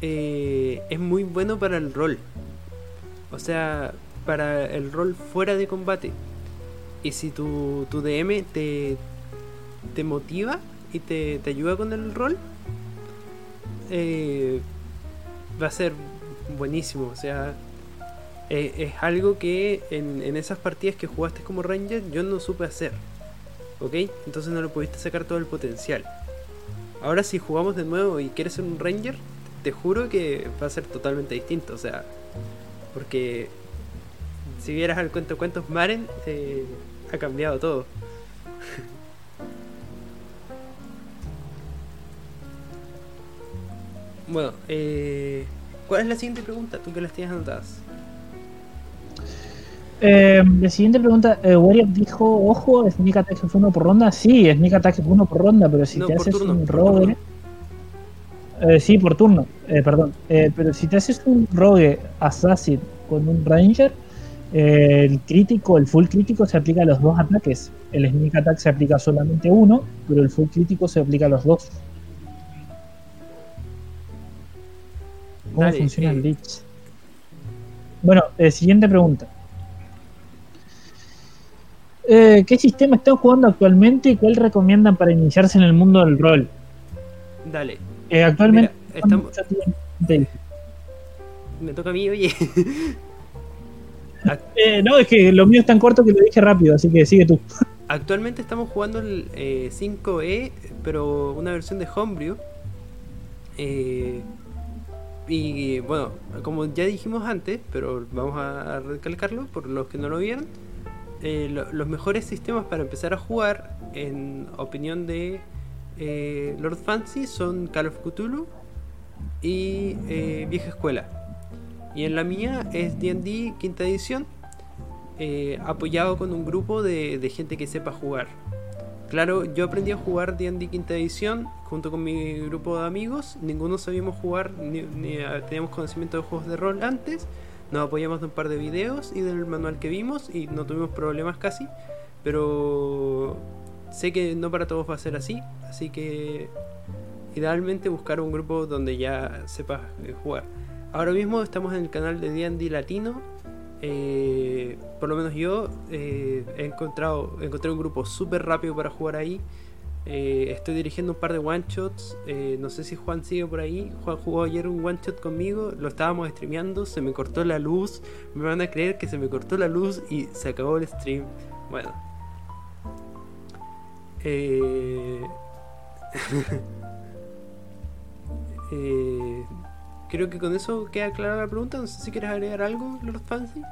eh, es muy bueno para el rol. O sea, para el rol fuera de combate. Y si tu, tu DM te, te motiva y te, ayuda con el rol, eh, va a ser buenísimo. O sea, eh, es algo que en, en, esas partidas que jugaste como Ranger yo no supe hacer. ¿Ok? Entonces no lo pudiste sacar todo el potencial. Ahora si jugamos de nuevo y quieres ser un Ranger, te juro que va a ser totalmente distinto. O sea, porque si vieras el cuento cuentos Maren, eh, ha cambiado todo. Bueno, eh, ¿cuál es la siguiente pregunta? Tú que las tienes anotadas. Eh, la siguiente pregunta, eh, dijo, ojo, Sneak Attack es uno por ronda. Sí, Sneak Attack es uno por ronda, pero si te haces un rogue... Eh, sí, por turno, eh, perdón. Eh, pero si te haces un rogue assassin con un ranger, el crítico, el full crítico se aplica a los dos ataques. El sneak attack se aplica solamente uno, pero el full crítico se aplica a los dos. ¿Cómo funciona el glitch? Bueno, siguiente pregunta. ¿Qué sistema están jugando actualmente y cuál recomiendan para iniciarse en el mundo del rol? Dale, eh, actualmente Me toca a mí, oye. Eh, no, es que lo mío es tan corto que lo dije rápido, así que sigue tú. Actualmente estamos jugando el 5E, eh, pero una versión de Homebrew. Y bueno, como ya dijimos antes, pero vamos a recalcarlo por los que no lo vieron. los mejores sistemas para empezar a jugar, en opinión de eh, Lord Fancy son Call of Cthulhu y eh, Vieja Escuela. Y en la mía es DD quinta edición, eh, apoyado con un grupo de, gente que sepa jugar. Claro, yo aprendí a jugar D&D quinta edición junto con mi grupo de amigos. Ninguno sabíamos jugar ni, teníamos conocimiento de juegos de rol antes. Nos apoyamos de un par de videos y del manual que vimos y no tuvimos problemas casi. Pero sé que no para todos va a ser así, así que idealmente buscar un grupo donde ya sepas eh, jugar. Ahora mismo estamos en el canal de D&D Latino. Eh, por lo menos yo eh, he encontrado encontré un grupo súper rápido para jugar ahí. Eh, estoy dirigiendo un par de one shots. no sé si Juan sigue por ahí. Juan jugó ayer un one shot conmigo. Lo estábamos streameando. Se me cortó la luz. Me van a creer que se me cortó la luz y se acabó el stream. Bueno. Eh... creo que con eso queda clara la pregunta. No sé si quieres agregar algo, Lord Fancy.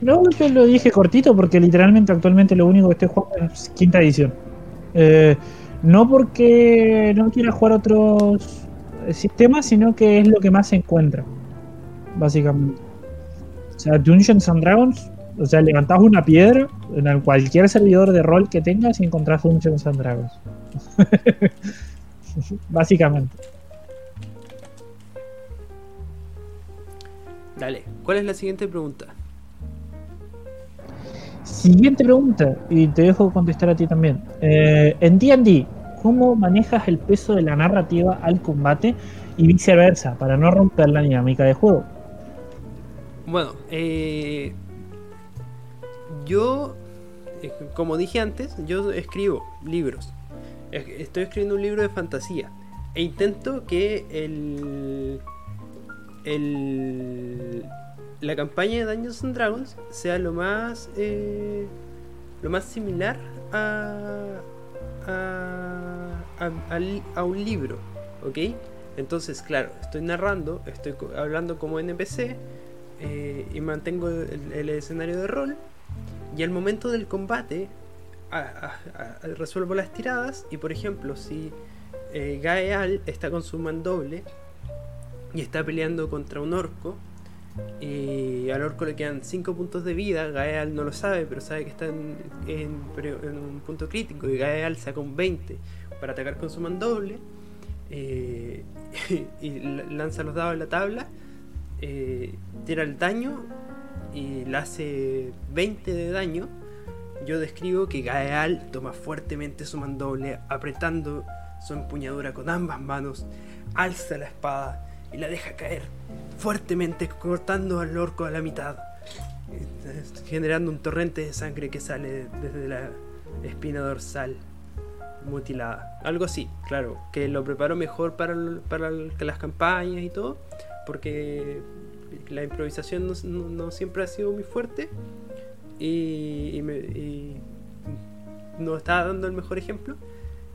No, yo lo dije cortito porque literalmente actualmente lo único que estoy jugando es quinta edición. Eh, no porque no quiera jugar otros sistemas, sino que es lo que más se encuentra, básicamente. O sea, Dungeons and Dragons, o sea, levantás una piedra en cualquier servidor de rol que tengas y encontrás Dungeons and Dragons. básicamente. Dale, ¿cuál es la siguiente pregunta? Siguiente pregunta, y te dejo contestar a ti también. Eh, en DD, ¿cómo manejas el peso de la narrativa al combate y viceversa para no romper la dinámica de juego? Bueno, eh, yo, eh, como dije antes, yo escribo libros. Es- Estoy escribiendo un libro de fantasía. E intento que el, el, la campaña de Dungeons and Dragons sea lo más, eh, lo más similar a, a, a- a un libro. ¿Ok? Entonces, claro, estoy narrando, estoy hablando como NPC eh, y mantengo el, escenario de rol. Y al momento del combate resuelvo las tiradas. Y por ejemplo, si eh, Gaeal está con su mandoble y está peleando contra un orco. Y al orco le quedan 5 puntos de vida. Gaeal no lo sabe, pero sabe que está en, un punto crítico. Y Gaeal saca un 20 para atacar con su mandoble. eh, y la- lanza los dados en la tabla. eh, tira el daño y le hace 20 de daño. Yo describo que Gaeal toma fuertemente su mandoble, apretando su empuñadura con ambas manos, alza la espada y la deja caer fuertemente, cortando al orco a la mitad, generando un torrente de sangre que sale desde la espina dorsal mutilada. Algo así, claro, que lo preparo mejor para, para las campañas y todo, porque la improvisación no, siempre ha sido muy fuerte y, y me- y no estaba dando el mejor ejemplo.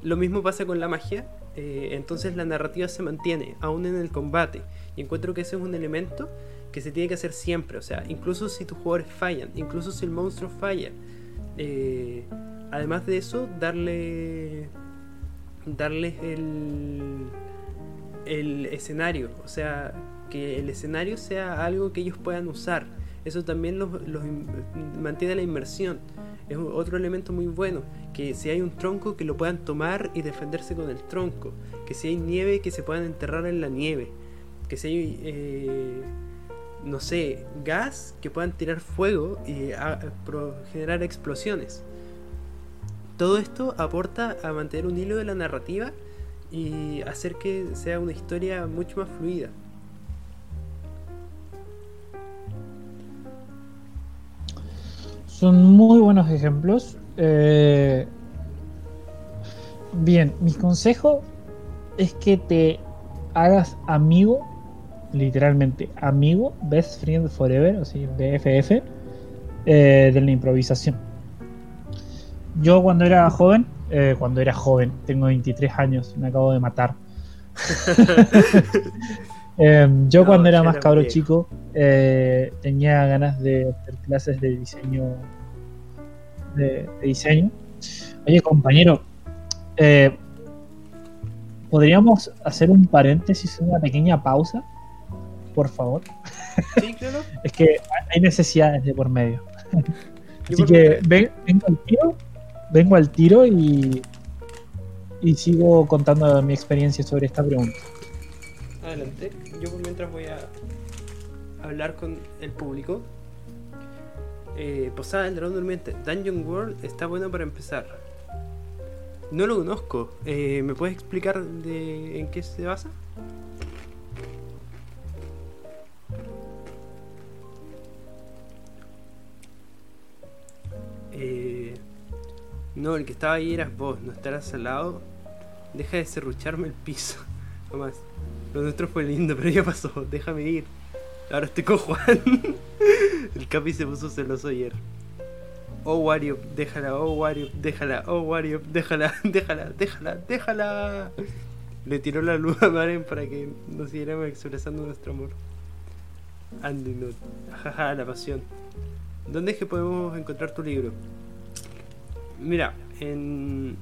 Lo mismo pasa con la magia, eh, entonces la narrativa se mantiene aún en el combate y encuentro que ese es un elemento que se tiene que hacer siempre, o sea, incluso si tus jugadores fallan, incluso si el monstruo falla, eh, además de eso, darle darles el el escenario, o sea, que el escenario sea algo que ellos puedan usar. Eso también los, mantiene la inmersión. Es otro elemento muy bueno, que si hay un tronco que lo puedan tomar y defenderse con el tronco, que si hay nieve que se puedan enterrar en la nieve, que si hay, eh, no sé, gas que puedan tirar fuego y a- pro- generar explosiones. Todo esto aporta a mantener un hilo de la narrativa y hacer que sea una historia mucho más fluida. Son muy buenos ejemplos. Eh, bien, mi consejo es que te hagas amigo, literalmente amigo, best friend forever, así BFF, eh, de la improvisación. Yo cuando era joven, eh, cuando era joven, tengo 23 años, me acabo de matar. Eh, yo No, cuando era más cabro chico eh, tenía ganas de hacer clases de diseño de, de diseño. Oye, compañero, eh, ¿podríamos hacer un paréntesis, una pequeña pausa? Por favor. Sí, claro. Es que hay necesidades de por medio. Así que ven- vengo al tiro, vengo al tiro y, y sigo contando mi experiencia sobre esta pregunta. Adelante. Yo por mientras voy a hablar con el público. Eh, Posada del Dragón Durmiente. Dungeon World está bueno para empezar. No lo conozco. Eh, ¿Me puedes explicar de en qué se basa? Eh, No, el que estaba ahí eras vos, no estarás al lado. Deja de serrucharme el piso. No más. Nuestro fue lindo, pero ya pasó. Déjame ir. Ahora estoy con Juan. el Capi se puso celoso ayer. Oh Wario, déjala, oh Wario, déjala, oh Wario, déjala, déjala, déjala, déjala. Le tiró la luz a Maren para que nos siguiéramos expresando nuestro amor. Andy. Jaja, la pasión. ¿Dónde es que podemos encontrar tu libro? Mira, en.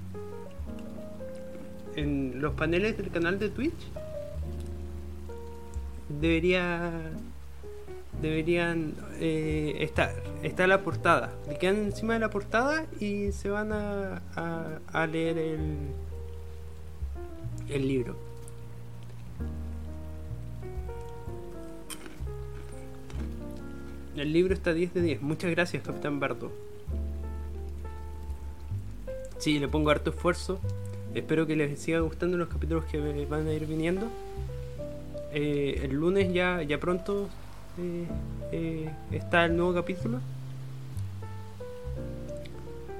En los paneles del canal de Twitch. Debería. Deberían eh, estar. Está la portada. Le quedan encima de la portada y se van a, a, leer el. El libro. El libro está 10 de 10. Muchas gracias, Capitán Bardo. Sí, le pongo harto esfuerzo. Espero que les siga gustando los capítulos que van a ir viniendo. Eh, el lunes ya, ya pronto eh, eh, está el nuevo capítulo.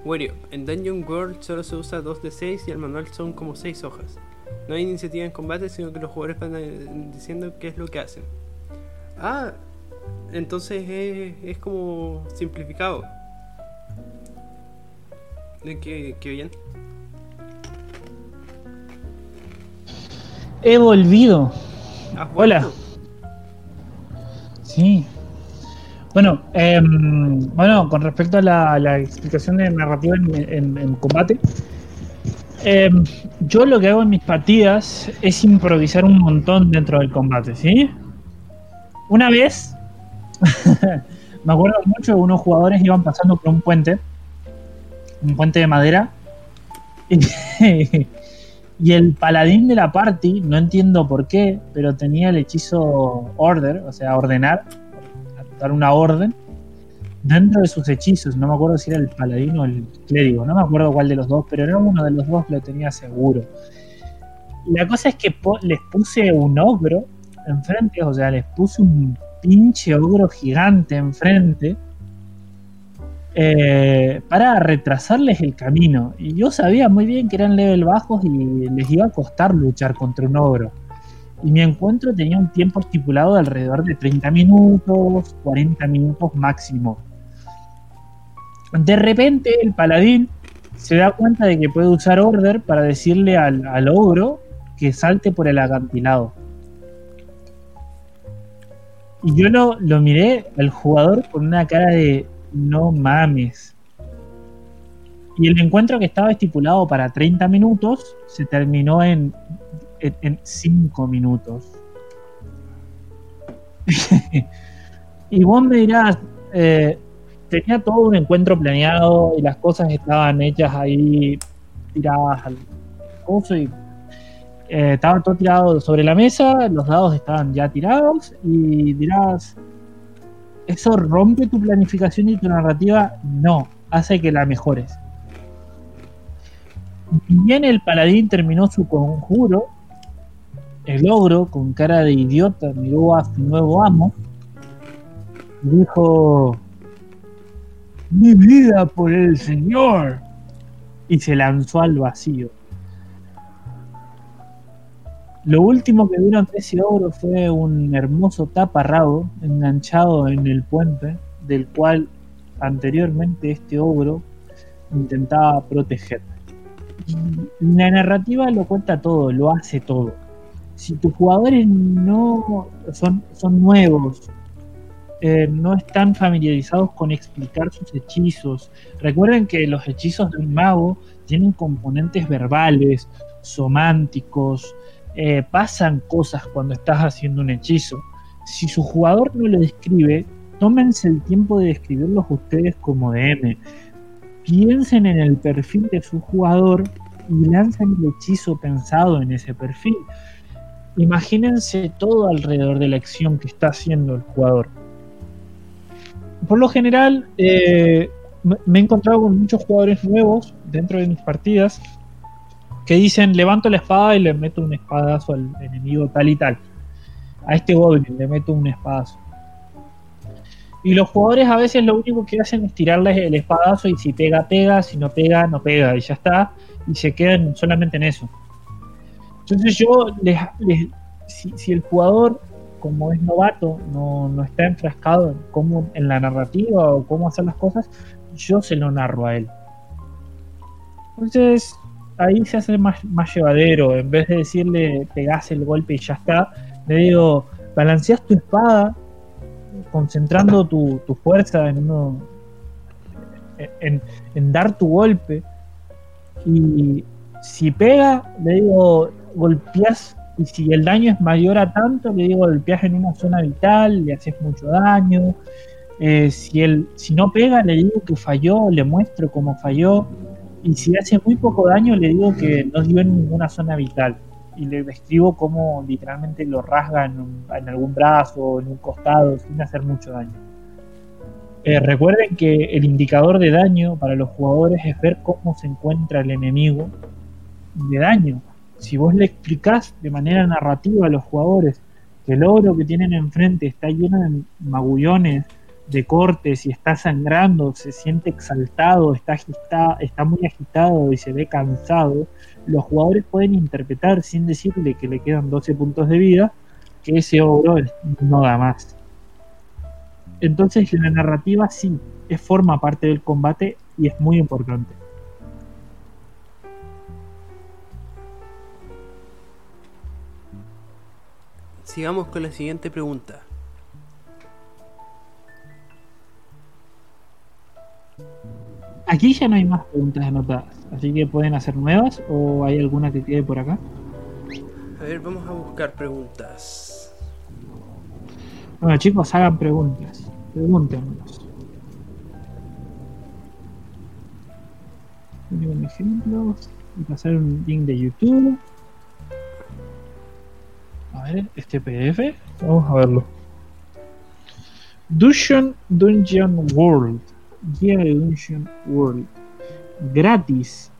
Wario, en Dungeon World solo se usa 2 de 6 y el manual son como 6 hojas. No hay iniciativa en combate, sino que los jugadores van diciendo qué es lo que hacen. Ah, entonces es, es como simplificado. Qué, qué bien. He volvido. ¿Has Hola. Sí. Bueno, em, bueno, con respecto a la, la explicación de narrativa en, en- en combate, em, yo lo que hago en mis partidas es improvisar un montón dentro del combate, ¿sí? Una vez, me acuerdo mucho que unos jugadores iban pasando por un puente, un puente de madera, y, y el paladín de la party, no entiendo por qué, pero tenía el hechizo order, o sea, ordenar, dar una orden, dentro de sus hechizos. No me acuerdo si era el paladín o el clérigo, no me acuerdo cuál de los dos, pero era uno de los dos, lo tenía seguro. La cosa es que les puse un ogro enfrente, o sea, les puse un pinche ogro gigante enfrente. Eh, para retrasarles el camino. Y yo sabía muy bien que eran level bajos y les iba a costar luchar contra un ogro. Y mi encuentro tenía un tiempo estipulado de alrededor de 30 minutos, 40 minutos máximo. De repente el paladín se da cuenta de que puede usar order para decirle al, al ogro que salte por el acantilado. Y yo lo, lo miré al jugador con una cara de no mames. Y el encuentro que estaba estipulado para 30 minutos se terminó en en 5 minutos. y vos me dirás, eh, tenía todo un encuentro planeado y las cosas estaban hechas ahí tiradas al y eh, estaba todo tirado sobre la mesa, los dados estaban ya tirados y dirás, ¿eso rompe tu planificación y tu narrativa? No, hace que la mejores. Bien el paladín terminó su conjuro, el ogro, con cara de idiota, miró a su nuevo amo dijo: Mi vida por el Señor. Y se lanzó al vacío. Lo último que vieron ese ogro fue un hermoso taparrabo enganchado en el puente, del cual anteriormente este ogro intentaba proteger. La narrativa lo cuenta todo, lo hace todo si tus jugadores no son, son nuevos, eh, no están familiarizados con explicar sus hechizos, recuerden que los hechizos de un mago tienen componentes verbales, sománticos, eh, pasan cosas cuando estás haciendo un hechizo. Si su jugador no lo describe, tómense el tiempo de describirlos ustedes como DM. Piensen en el perfil de su jugador y lancen el hechizo pensado en ese perfil imagínense todo alrededor de la acción que está haciendo el jugador. Por lo general, eh, me- he encontrado con muchos jugadores nuevos dentro de mis partidas que dicen levanto la espada y le meto un espadazo al enemigo tal y tal. A este goblin le meto un espadazo. Y los jugadores a veces lo único que hacen es tirarle el espadazo y si pega, pega, si no pega, no pega y ya está. Y se quedan solamente en eso. Entonces yo, les, si el jugador, como es novato, no, no está enfrascado en, cómo, en la narrativa o cómo hacer las cosas, yo se lo narro a él. Entonces ahí se hace más, más llevadero. En vez de decirle pegás el golpe y ya está, le digo, balanceas tu espada concentrando tu, tu fuerza en uno en, dar tu golpe y si pega le digo golpeas y si el daño es mayor a tanto le digo golpeas en una zona vital le haces mucho daño Eh, si el si no pega le digo que falló le muestro cómo falló y si hace muy poco daño le digo que no dio en ninguna zona vital y le describo cómo literalmente lo rasga en, algún brazo en un costado sin hacer mucho daño. Eh, recuerden que el indicador de daño para los jugadores es ver cómo se encuentra el enemigo de daño. Si vos le explicás de manera narrativa a los jugadores que el oro que tienen enfrente está lleno de magullones, de cortes y está sangrando, se siente exaltado, está, agita- está muy agitado y se ve cansado, los jugadores pueden interpretar sin decirle que le quedan 12 puntos de vida que ese es- no da más. Entonces la narrativa sí, es, forma parte del combate y es muy importante. Sigamos con la siguiente pregunta. Aquí ya no hay más preguntas anotadas, así que pueden hacer nuevas o hay alguna que quede por acá. A ver, vamos a buscar preguntas. Bueno chicos, hagan preguntas, pregúntenos. Un ejemplo y pasar un link de YouTube. A ver, este PDF, vamos a verlo. Dungeon Dungeon World, guía de Dungeon World, gratis.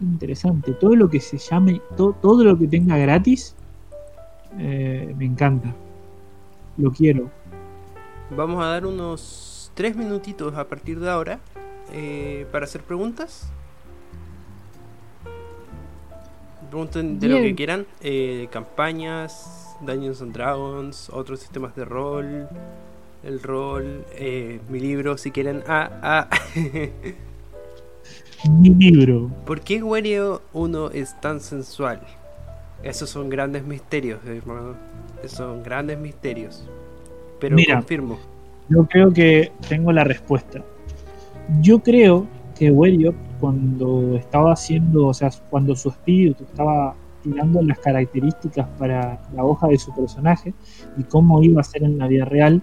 Interesante, todo lo que se llame, to- todo lo que tenga gratis, eh, me encanta. Lo quiero. Vamos a dar unos 3 minutitos a partir de ahora eh, para hacer preguntas. Pregunten de lo que quieran. eh, campañas, Dungeons and Dragons, otros sistemas de rol, el rol, eh, mi libro si quieren. Ah, ah. Mi libro. ¿Por qué Wario 1 es tan sensual? Esos son grandes misterios, hermano. Esos son grandes misterios. Pero Mira. confirmo. Yo creo que tengo la respuesta. Yo creo que Wario, cuando estaba haciendo, o sea, cuando su espíritu estaba tirando las características para la hoja de su personaje y cómo iba a ser en la vida real,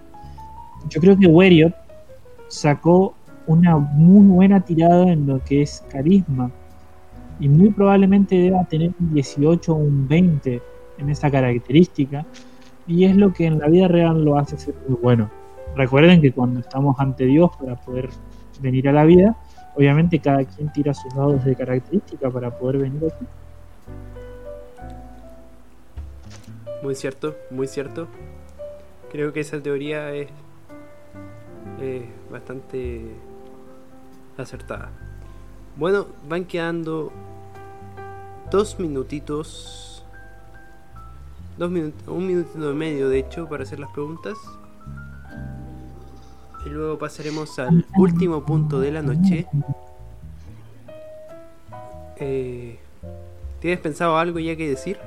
yo creo que Wario sacó una muy buena tirada en lo que es carisma y muy probablemente deba tener un 18 o un 20 en esa característica y es lo que en la vida real lo hace ser muy bueno. Recuerden que cuando estamos ante Dios para poder venir a la vida, obviamente cada quien tira sus dados de característica para poder venir aquí. Muy cierto, muy cierto. Creo que esa teoría es, es bastante acertada. Bueno, van quedando dos minutitos. Dos minutos, un minutito y medio de hecho para hacer las preguntas. Y luego pasaremos al último punto de la noche. Eh, ¿Tienes pensado algo ya que decir?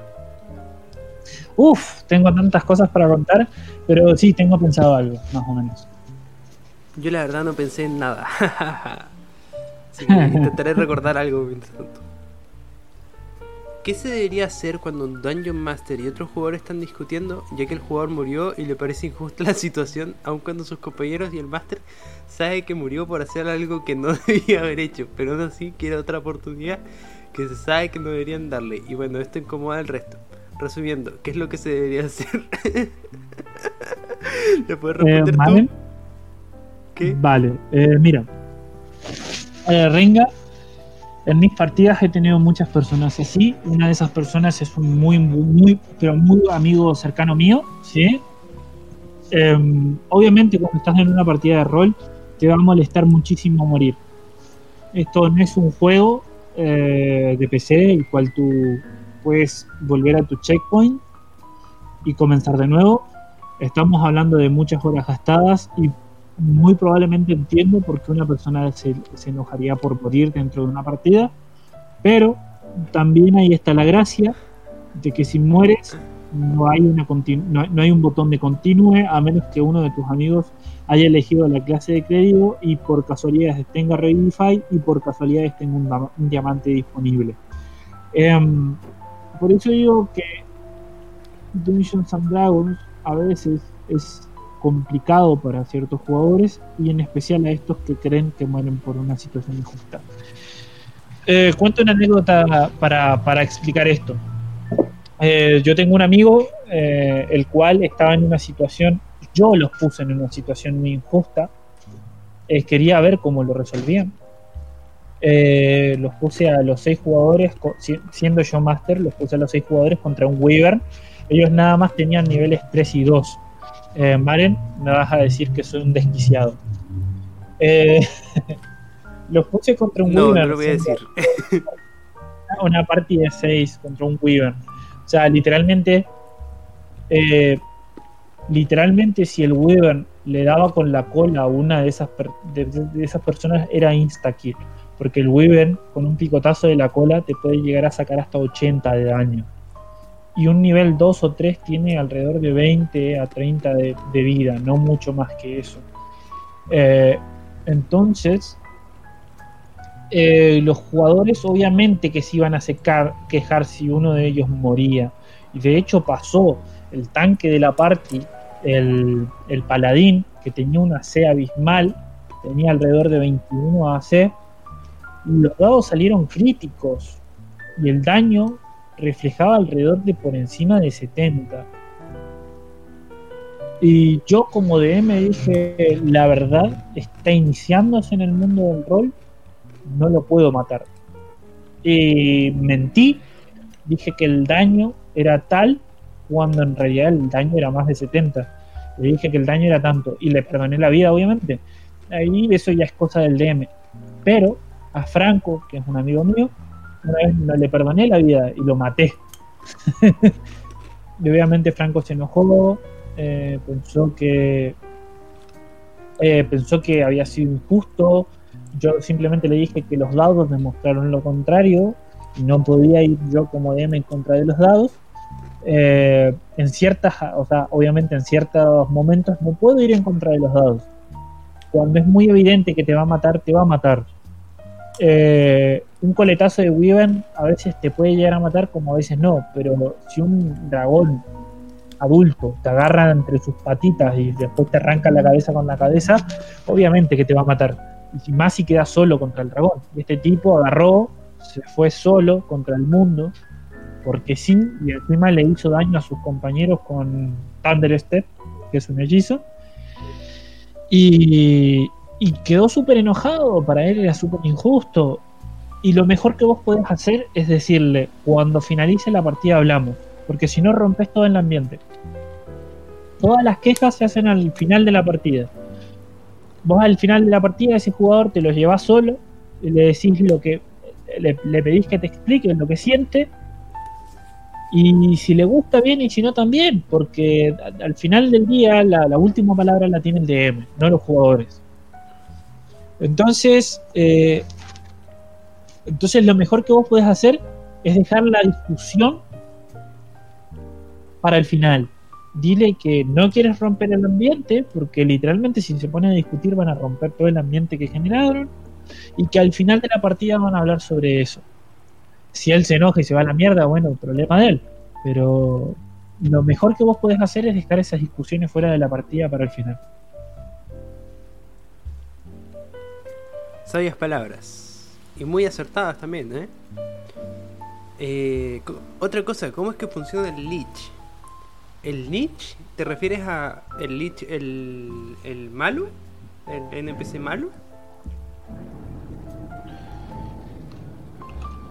Uf, tengo tantas cosas para contar, pero sí, tengo pensado algo, más o menos. Yo la verdad no pensé en nada. Así que intentaré recordar algo mientras tanto. ¿Qué se debería hacer cuando un Dungeon Master y otro jugador están discutiendo, ya que el jugador murió y le parece injusta la situación, aun cuando sus compañeros y el Master sabe que murió por hacer algo que no debía haber hecho, pero aún así quiere otra oportunidad que se sabe que no deberían darle? Y bueno, esto incomoda al resto. Resumiendo, ¿qué es lo que se debería hacer? ¿Le puedes Eh, responder ¿Vale? tú? Vale, eh, mira. Eh, Renga, en mis partidas he tenido muchas personas así. Una de esas personas es un muy, muy, muy, pero muy amigo cercano mío, ¿sí? em, obviamente cuando estás en una partida de rol te va a molestar muchísimo morir. Esto no es un juego eh, de PC el cual tú puedes volver a tu checkpoint y comenzar de nuevo. Estamos hablando de muchas horas gastadas y muy probablemente entiendo por qué una persona se, enojaría por morir dentro de una partida, pero también ahí está la gracia de que si mueres no hay, una no, hay un botón de continue a menos que uno de tus amigos haya elegido la clase de crédito y por casualidades tenga Revivify y por casualidades tenga un, diamante disponible. Um, por eso digo que Dungeons and Dragons a veces es complicado para ciertos jugadores y en especial a estos que creen que mueren por una situación injusta. Eh, cuento una anécdota para, para explicar esto. Eh, yo tengo un amigo eh, el cual estaba en una situación, yo los puse en una situación muy injusta, quería ver cómo lo resolvían. Los puse a los seis jugadores, siendo yo master, los puse a los seis jugadores contra un Weaver. Ellos nada más tenían niveles 3 y 2. Eh, Maren, me vas a decir que soy un desquiciado. Eh, los puse contra un no, Weaver. No lo voy a decir. Una partida de 6 contra un Weaver. O sea, literalmente, eh, literalmente si el Weaver le daba con la cola a una de esas, de, de esas personas era insta-kill. Porque el Weaver con un picotazo de la cola te puede llegar a sacar hasta 80 de daño. Y un nivel 2 o 3 tiene alrededor de 20 a 30 de, vida, no mucho más que eso. Eh, entonces, eh, los jugadores obviamente que se iban a secar, quejar si uno de ellos moría. Y de hecho pasó el tanque de la party, el, el paladín, que tenía una C abismal, tenía alrededor de 21 AC, y los dados salieron críticos. Y el daño reflejaba alrededor de por encima de 70. Y yo como DM dije, la verdad, está iniciándose en el mundo del rol, no lo puedo matar. Y mentí, dije que el daño era tal cuando en realidad el daño era más de 70. Le dije que el daño era tanto y le perdoné la vida, obviamente. Ahí eso ya es cosa del DM. Pero a Franco, que es un amigo mío, no le perdoné la vida y lo maté. y obviamente Franco se enojó, eh, pensó que eh, pensó que había sido injusto. Yo simplemente le dije que los dados demostraron lo contrario y no podía ir yo como DM en contra de los dados. Eh, en ciertas, o sea, obviamente en ciertos momentos no puedo ir en contra de los dados. Cuando es muy evidente que te va a matar, te va a matar. Eh, un coletazo de Weaven a veces te puede llegar a matar, como a veces no, pero si un dragón adulto te agarra entre sus patitas y después te arranca la cabeza con la cabeza, obviamente que te va a matar. Y más si queda solo contra el dragón. Este tipo agarró, se fue solo contra el mundo, porque sí, y encima le hizo daño a sus compañeros con Thunder Step, que es un hechizo. Y, y quedó súper enojado, para él era súper injusto. Y lo mejor que vos podés hacer es decirle, cuando finalice la partida hablamos, porque si no rompes todo el ambiente. Todas las quejas se hacen al final de la partida. Vos al final de la partida ese jugador te lo llevas solo, y le decís lo que le, le pedís que te explique lo que siente y si le gusta bien y si no también, porque al final del día la, la última palabra la tiene el DM, no los jugadores. Entonces, eh, entonces lo mejor que vos podés hacer es dejar la discusión para el final. Dile que no quieres romper el ambiente, porque literalmente si se ponen a discutir van a romper todo el ambiente que generaron, y que al final de la partida van a hablar sobre eso. Si él se enoja y se va a la mierda, bueno, problema de él. Pero lo mejor que vos podés hacer es dejar esas discusiones fuera de la partida para el final. Sabias palabras. Y muy acertadas también, ¿eh? eh otra cosa, ¿cómo es que funciona el Lich? ¿El Lich? ¿Te refieres a el Lich, el, el malo? ¿El NPC malo?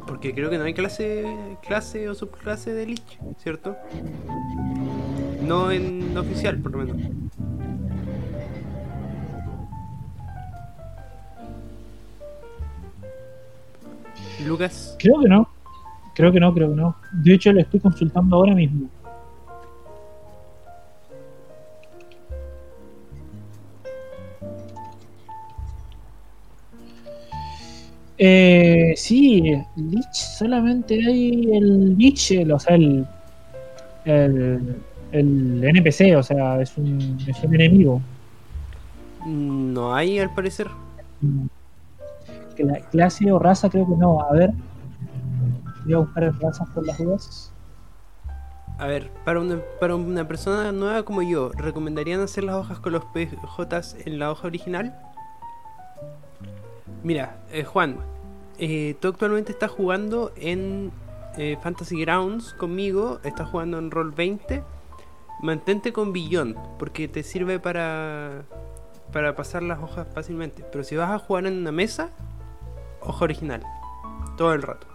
Porque creo que no hay clase, clase o subclase de Lich, ¿cierto? No en oficial, por lo menos. Lucas? Creo que no. Creo que no, creo que no. De hecho, lo estoy consultando ahora mismo. Eh, sí, Lich, solamente hay el Lich, el- o sea, el, el, el NPC, o sea, es un, es un enemigo. No hay, al parecer. Clase o raza creo que no. A ver, voy a buscar razas por las dudas. A ver, para una, para una persona nueva como yo, ¿recomendarían hacer las hojas con los PJs en la hoja original? Mira, eh, Juan, eh, tú actualmente estás jugando en eh, Fantasy Grounds conmigo, estás jugando en Roll 20. Mantente con Billón, porque te sirve para, para pasar las hojas fácilmente. Pero si vas a jugar en una mesa, hoja original, todo el rato.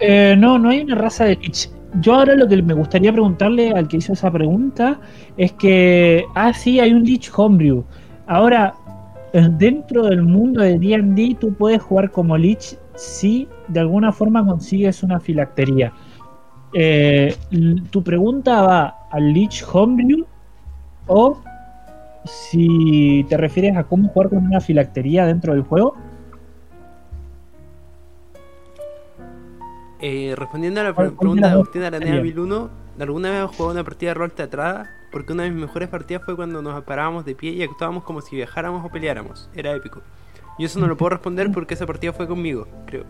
Eh, no, no hay una raza de Lich. Yo ahora lo que me gustaría preguntarle al que hizo esa pregunta es que, ah, sí, hay un Lich Homebrew. Ahora, eh, dentro del mundo de D&D tú puedes jugar como Lich si de alguna forma consigues una filactería. Eh, tu pregunta va al Lich Homebrew o si te refieres a cómo jugar con una filactería dentro del juego. Eh, respondiendo a la ¿Cuál- pre- cuál de pregunta de Agustín Aranea sería? 1001, ¿alguna vez has jugado una partida de rol teatrada? Porque una de mis mejores partidas fue cuando nos parábamos de pie y actuábamos como si viajáramos o peleáramos. Era épico. Y eso no lo puedo responder porque esa partida fue conmigo, creo.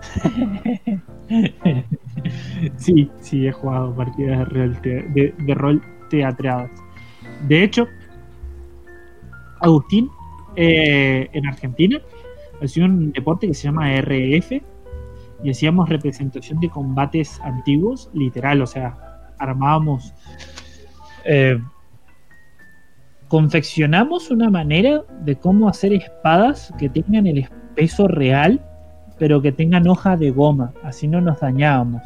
Sí, sí, he jugado partidas de rol, te- de, de hecho, Agustín, eh, en Argentina, hacía un deporte que se llama RF y hacíamos representación de combates antiguos, literal, o sea, armábamos, eh, confeccionamos una manera de cómo hacer espadas que tengan el peso real pero que tengan hoja de goma, así no nos dañábamos.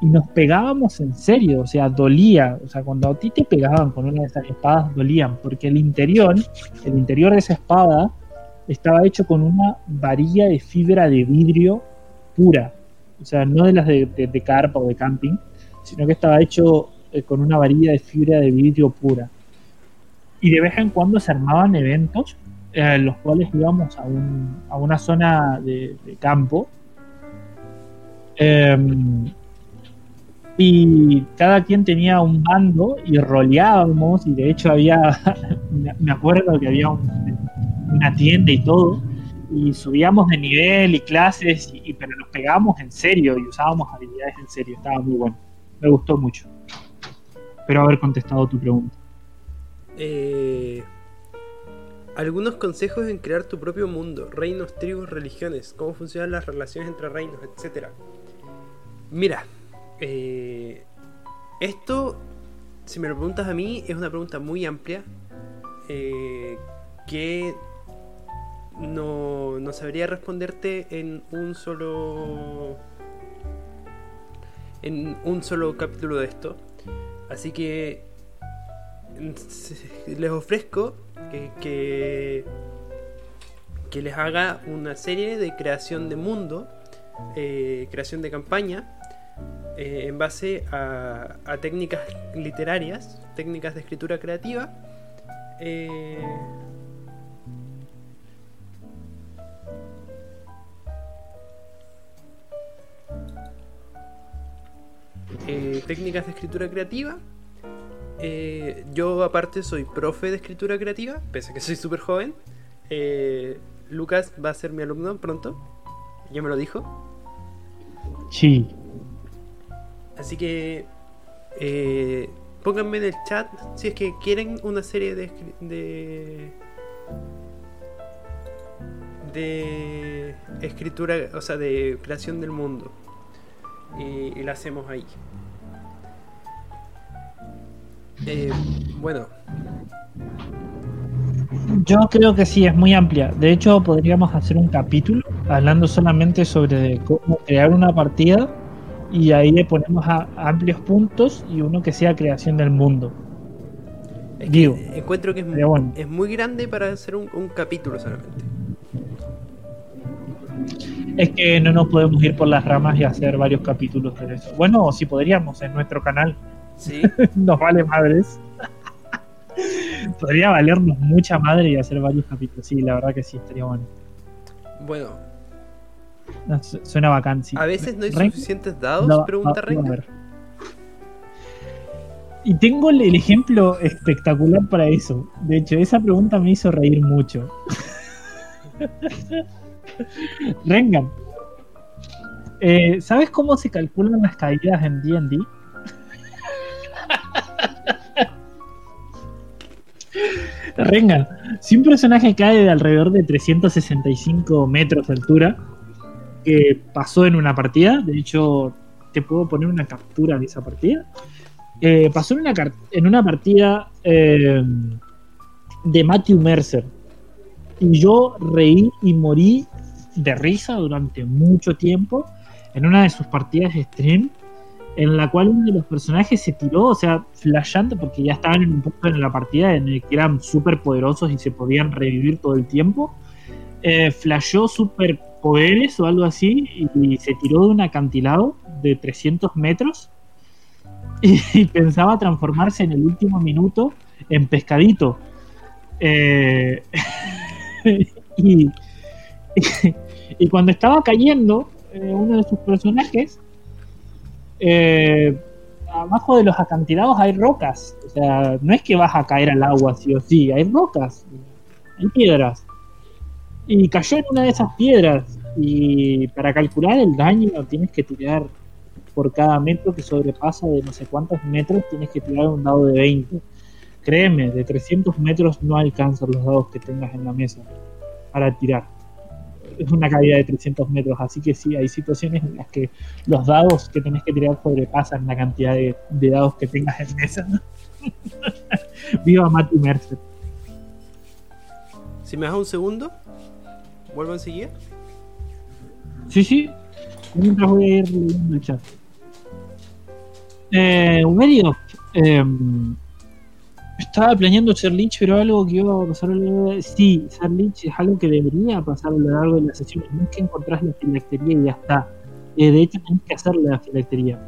Y nos pegábamos en serio, o sea, dolía. O sea, cuando a ti te pegaban con una de esas espadas, dolían, porque el interior, el interior de esa espada, estaba hecho con una varilla de fibra de vidrio pura. O sea, no de las de, de- de carpa o de camping, sino que estaba hecho eh, con una varilla de fibra de vidrio pura. Y de vez en cuando se armaban eventos eh, los cuales íbamos a, un- a una zona de, campo. Em, y cada quien tenía un bando y roleábamos y de hecho había, me acuerdo que había un- una tienda y todo y subíamos de nivel y clases y- pero nos pegábamos en serio y usábamos habilidades en serio, estaba muy bueno, me gustó mucho. Espero haber contestado tu pregunta. Eh, algunos consejos en crear tu propio mundo, reinos, tribus, religiones, cómo funcionan las relaciones entre reinos, etcétera. Mira, eh, esto, si me lo preguntas a mí, es una pregunta muy amplia eh, que no, no sabría responderte en un solo en un solo capítulo de esto. Así que les ofrezco que, que, les haga una serie de creación de mundo, eh, creación de campaña, eh, en base a, técnicas literarias, técnicas de escritura creativa. eh, técnicas de escritura creativa. Eh, yo aparte soy profe de escritura creativa, pese a que soy súper joven. Eh, Lucas va a ser mi alumno pronto, ya me lo dijo. Sí, Así que eh, pónganme en el chat si es que quieren una serie de de escritura, o sea, de creación del mundo. Y, y la hacemos ahí. Eh, bueno, Yo creo que sí, es muy amplia. De hecho, podríamos hacer un capítulo hablando solamente sobre cómo crear una partida y ahí le ponemos a amplios puntos y uno que sea creación del mundo. Es Digo, encuentro que es, estaría bueno. es muy grande para hacer un, un capítulo solamente. Es que no nos podemos ir por las ramas y hacer varios capítulos de eso. Bueno, sí podríamos en nuestro canal. Sí, Nos vale madres. Podría valernos mucha madre y hacer varios capítulos. Sí, la verdad que sí, estaría bueno. bueno, No, su- Suena bacán, sí. a veces no hay suficientes dados, No, pregunta no. Y tengo el, el ejemplo espectacular para eso. De hecho, esa pregunta me hizo reír mucho. Rengan. eh, ¿Sabes cómo se calculan las caídas en D&D? Rengan, si un personaje cae de alrededor de 365 metros de altura, que pasó en una partida, de hecho te puedo poner una captura de esa partida, eh, pasó en una, en una partida eh, de Matthew Mercer. Y yo reí y morí de risa durante mucho tiempo en una de sus partidas de stream, en la cual uno de los personajes se tiró, o sea, flashando, porque ya estaban en un punto en la partida en el que eran súper poderosos y se podían revivir todo el tiempo. Eh, flashó superpoderes o algo así y, se tiró de un acantilado de 300 metros y, pensaba transformarse en el último minuto en pescadito. Eh, y, y cuando estaba cayendo, eh, uno de sus personajes, eh, abajo de los acantilados hay rocas. O sea, no es que vas a caer al agua sí o sí, hay rocas, hay piedras. Y cayó en una de esas piedras. Y para calcular el daño tienes que tirar por cada metro que sobrepasa de no sé cuántos metros, tienes que tirar un dado de 20. Créeme, de 300 metros no alcanzan los dados que tengas en la mesa para tirar. Es una caída de 300 metros, así que sí, hay situaciones en las que los dados que tenés que tirar sobrepasan la cantidad de, de dados que tengas en mesa. Viva Matthew Mercer. Si me das un segundo, vuelvo enseguida. Sí, sí. Mientras voy a ir leyendo el chat. Eh, Uberio, eh, estaba planeando ser Lynch, pero algo que iba a pasar a lo largo. Sí, ser Lynch es algo que debería pasar a lo largo de la sesión. No es que encontrás la filactería y ya está. Eh, de hecho, tenés que hacer la filactería.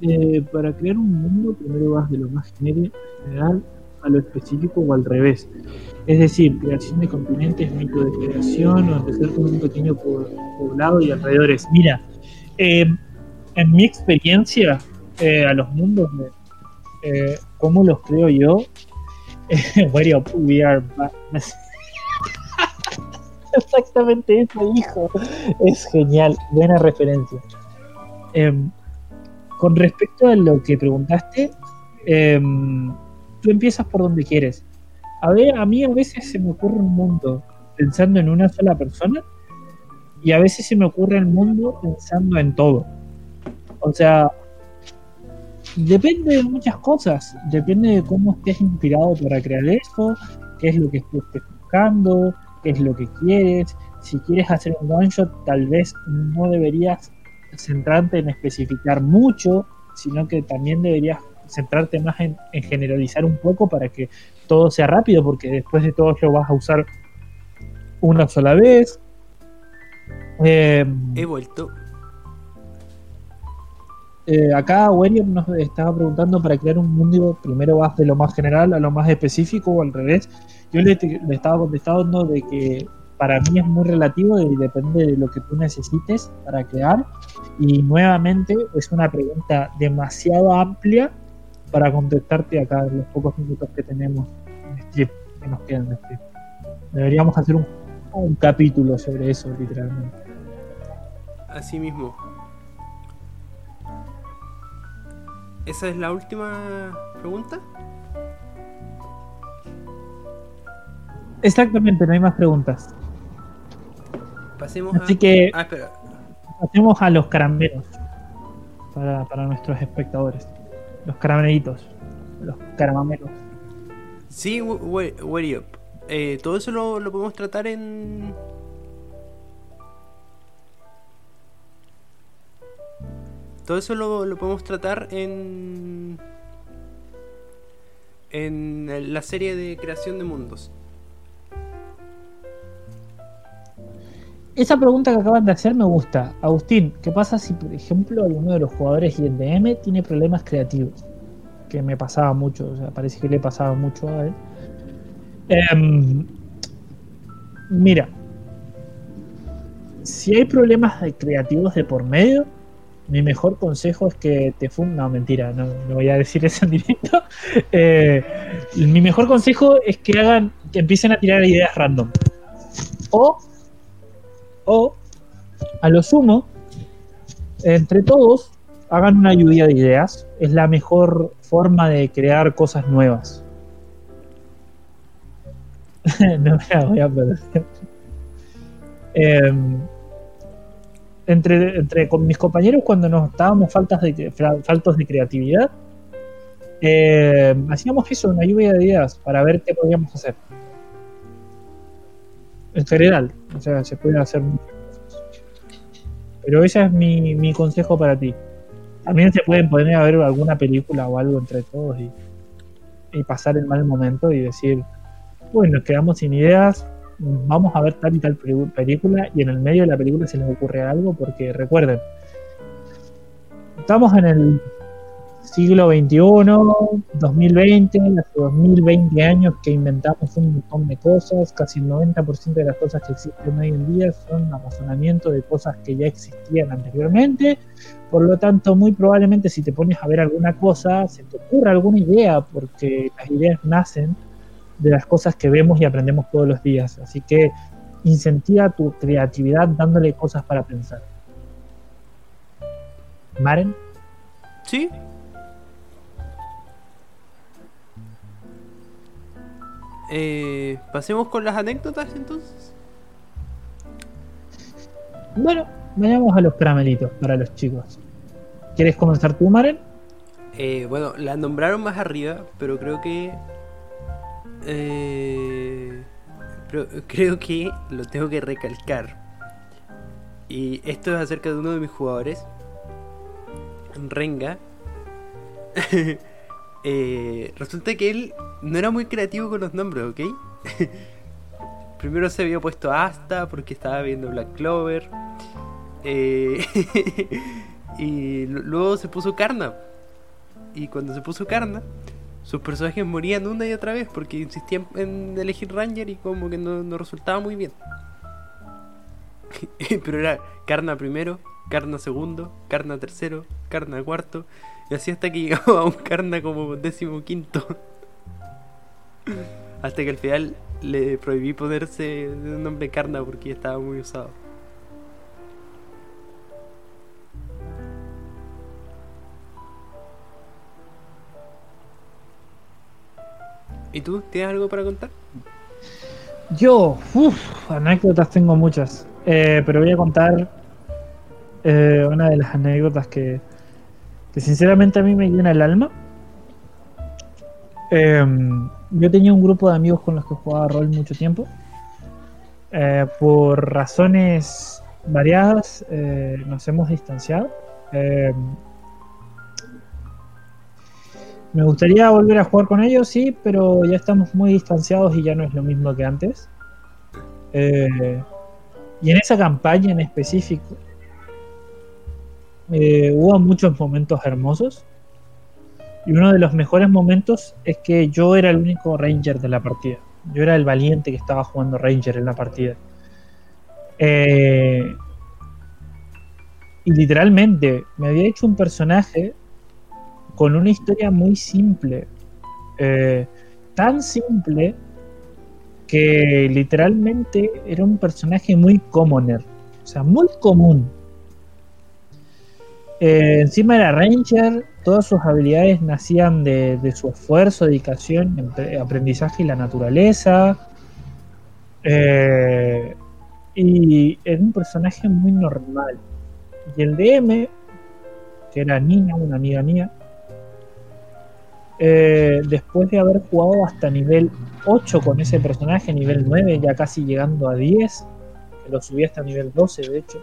Eh, para crear un mundo, primero vas de lo más general a lo específico o al revés. Es decir, creación de continentes, mito de creación, o empezar con un pequeño po- poblado y alrededores. Mira, eh, en mi experiencia, eh, a los mundos, eh, ¿cómo los creo yo? Bueno, we are back. Exactamente eso, hijo. Es genial, buena referencia. Em, con respecto a lo que preguntaste, em, tú empiezas por donde quieres. A ver, a mí a veces se me ocurre un mundo pensando en una sola persona y a veces se me ocurre el mundo pensando en todo. O sea, depende de muchas cosas. Depende de cómo estés inspirado para crear eso, qué es lo que estés buscando, qué es lo que quieres. Si quieres hacer un one shot, tal vez no deberías centrarte en especificar mucho, sino que también deberías centrarte más en, en generalizar un poco para que todo sea rápido, porque después de todo lo vas a usar una sola vez. He vuelto. Eh, acá Warrior nos estaba preguntando para crear un mundo, primero vas de lo más general a lo más específico o al revés. Yo le, estaba contestando de que para mí es muy relativo y depende de lo que tú necesites para crear. Y nuevamente es una pregunta demasiado amplia para contestarte acá en los pocos minutos que tenemos en strip, que nos quedan de strip. Deberíamos hacer un capítulo sobre eso, literalmente. Así mismo. ¿Esa es la última pregunta? Exactamente, no hay más preguntas. Pasemos Así a... que Ah. Hacemos a los caramelos para, para nuestros espectadores. Los caramelitos. Los caramelos. Sí, we- Wary Up. Eh, todo eso lo, lo podemos tratar en. Todo eso lo, podemos tratar en. en la serie de creación de mundos? Esa pregunta que acaban de hacer me gusta. Agustín, ¿qué pasa si, por ejemplo, alguno de los jugadores el DM tiene problemas creativos? Que me pasaba mucho, o sea, parece que le pasaba mucho a él. Em, mira, si hay problemas creativos de por medio, mi mejor consejo es que te fun... No, mentira, no, voy a decir eso en directo. Eh, mi mejor consejo es que hagan, que empiecen a tirar ideas random. O o, a lo sumo, entre todos, hagan una lluvia de ideas. Es la mejor forma de crear cosas nuevas. no me la voy a perder. Em, entre, entre con mis compañeros, cuando nos estábamos faltas de, faltos de creatividad, em, hacíamos eso, una lluvia de ideas para ver qué podíamos hacer en general. O sea, se puede hacer muchas cosas. Pero ese es mi, mi consejo para ti. También se pueden poner a ver alguna película o algo entre todos y, y pasar el mal momento y decir, bueno, quedamos sin ideas, vamos a ver tal y tal película y en el medio de la película se les ocurre algo porque recuerden, estamos en el siglo XXI, 2020, hace 2020 años que inventamos un montón de cosas, casi el 90% de las cosas que existen hoy en día son razonamiento de cosas que ya existían anteriormente, por lo tanto muy probablemente si te pones a ver alguna cosa, se te ocurra alguna idea, porque las ideas nacen de las cosas que vemos y aprendemos todos los días, así que incentiva tu creatividad dándole cosas para pensar. Maren. Sí, Eh, pasemos con las anécdotas entonces. Bueno, vayamos a los caramelitos para los chicos. ¿Quieres comenzar tú, Maren? Eh, bueno, la nombraron más arriba, pero creo que. Eh, creo que lo tengo que recalcar. Y esto es acerca de uno de mis jugadores, Renga. Eh, resulta que él no era muy creativo con los nombres, ¿ok? Primero se había puesto Asta porque estaba viendo Black Clover. Eh, y luego se puso Karna. Y cuando se puso Karna, sus personajes morían una y otra vez porque insistían en elegir Ranger y como que no, no resultaba muy bien. Pero era Karna primero, Karna segundo, Karna tercero, Karna cuarto. Y así hasta que llegamos a un Karna como décimo quinto. hasta que al final le prohibí ponerse un nombre Karna porque estaba muy usado. ¿Y tú? ¿Tienes algo para contar? Yo, uff, anécdotas tengo muchas. Eh, pero voy a contar eh, una de las anécdotas que, que sinceramente a mí me llena el alma. Em, yo tenía un grupo de amigos con los que jugaba rol mucho tiempo. Eh, por razones variadas nos hemos distanciado. Me gustaría volver a jugar con ellos, sí, pero ya estamos muy distanciados y ya no es lo mismo que antes. y en esa campaña en específico, eh, hubo muchos momentos hermosos. Y uno de los mejores momentos es que yo era el único Ranger de la partida. Yo era el valiente que estaba jugando Ranger en la partida. Eh, y literalmente me había hecho un personaje con una historia muy simple. Eh, tan simple que literalmente era un personaje muy commoner. O sea, muy común eh, encima era Ranger, todas sus habilidades nacían de, su esfuerzo, dedicación, aprendizaje y la naturaleza. Eh, y era un personaje muy normal. Y el DM, que era Nina, una amiga mía, eh, después de haber jugado hasta nivel 8 con ese personaje, nivel 9, ya casi llegando a 10, que lo subí hasta nivel 12 de hecho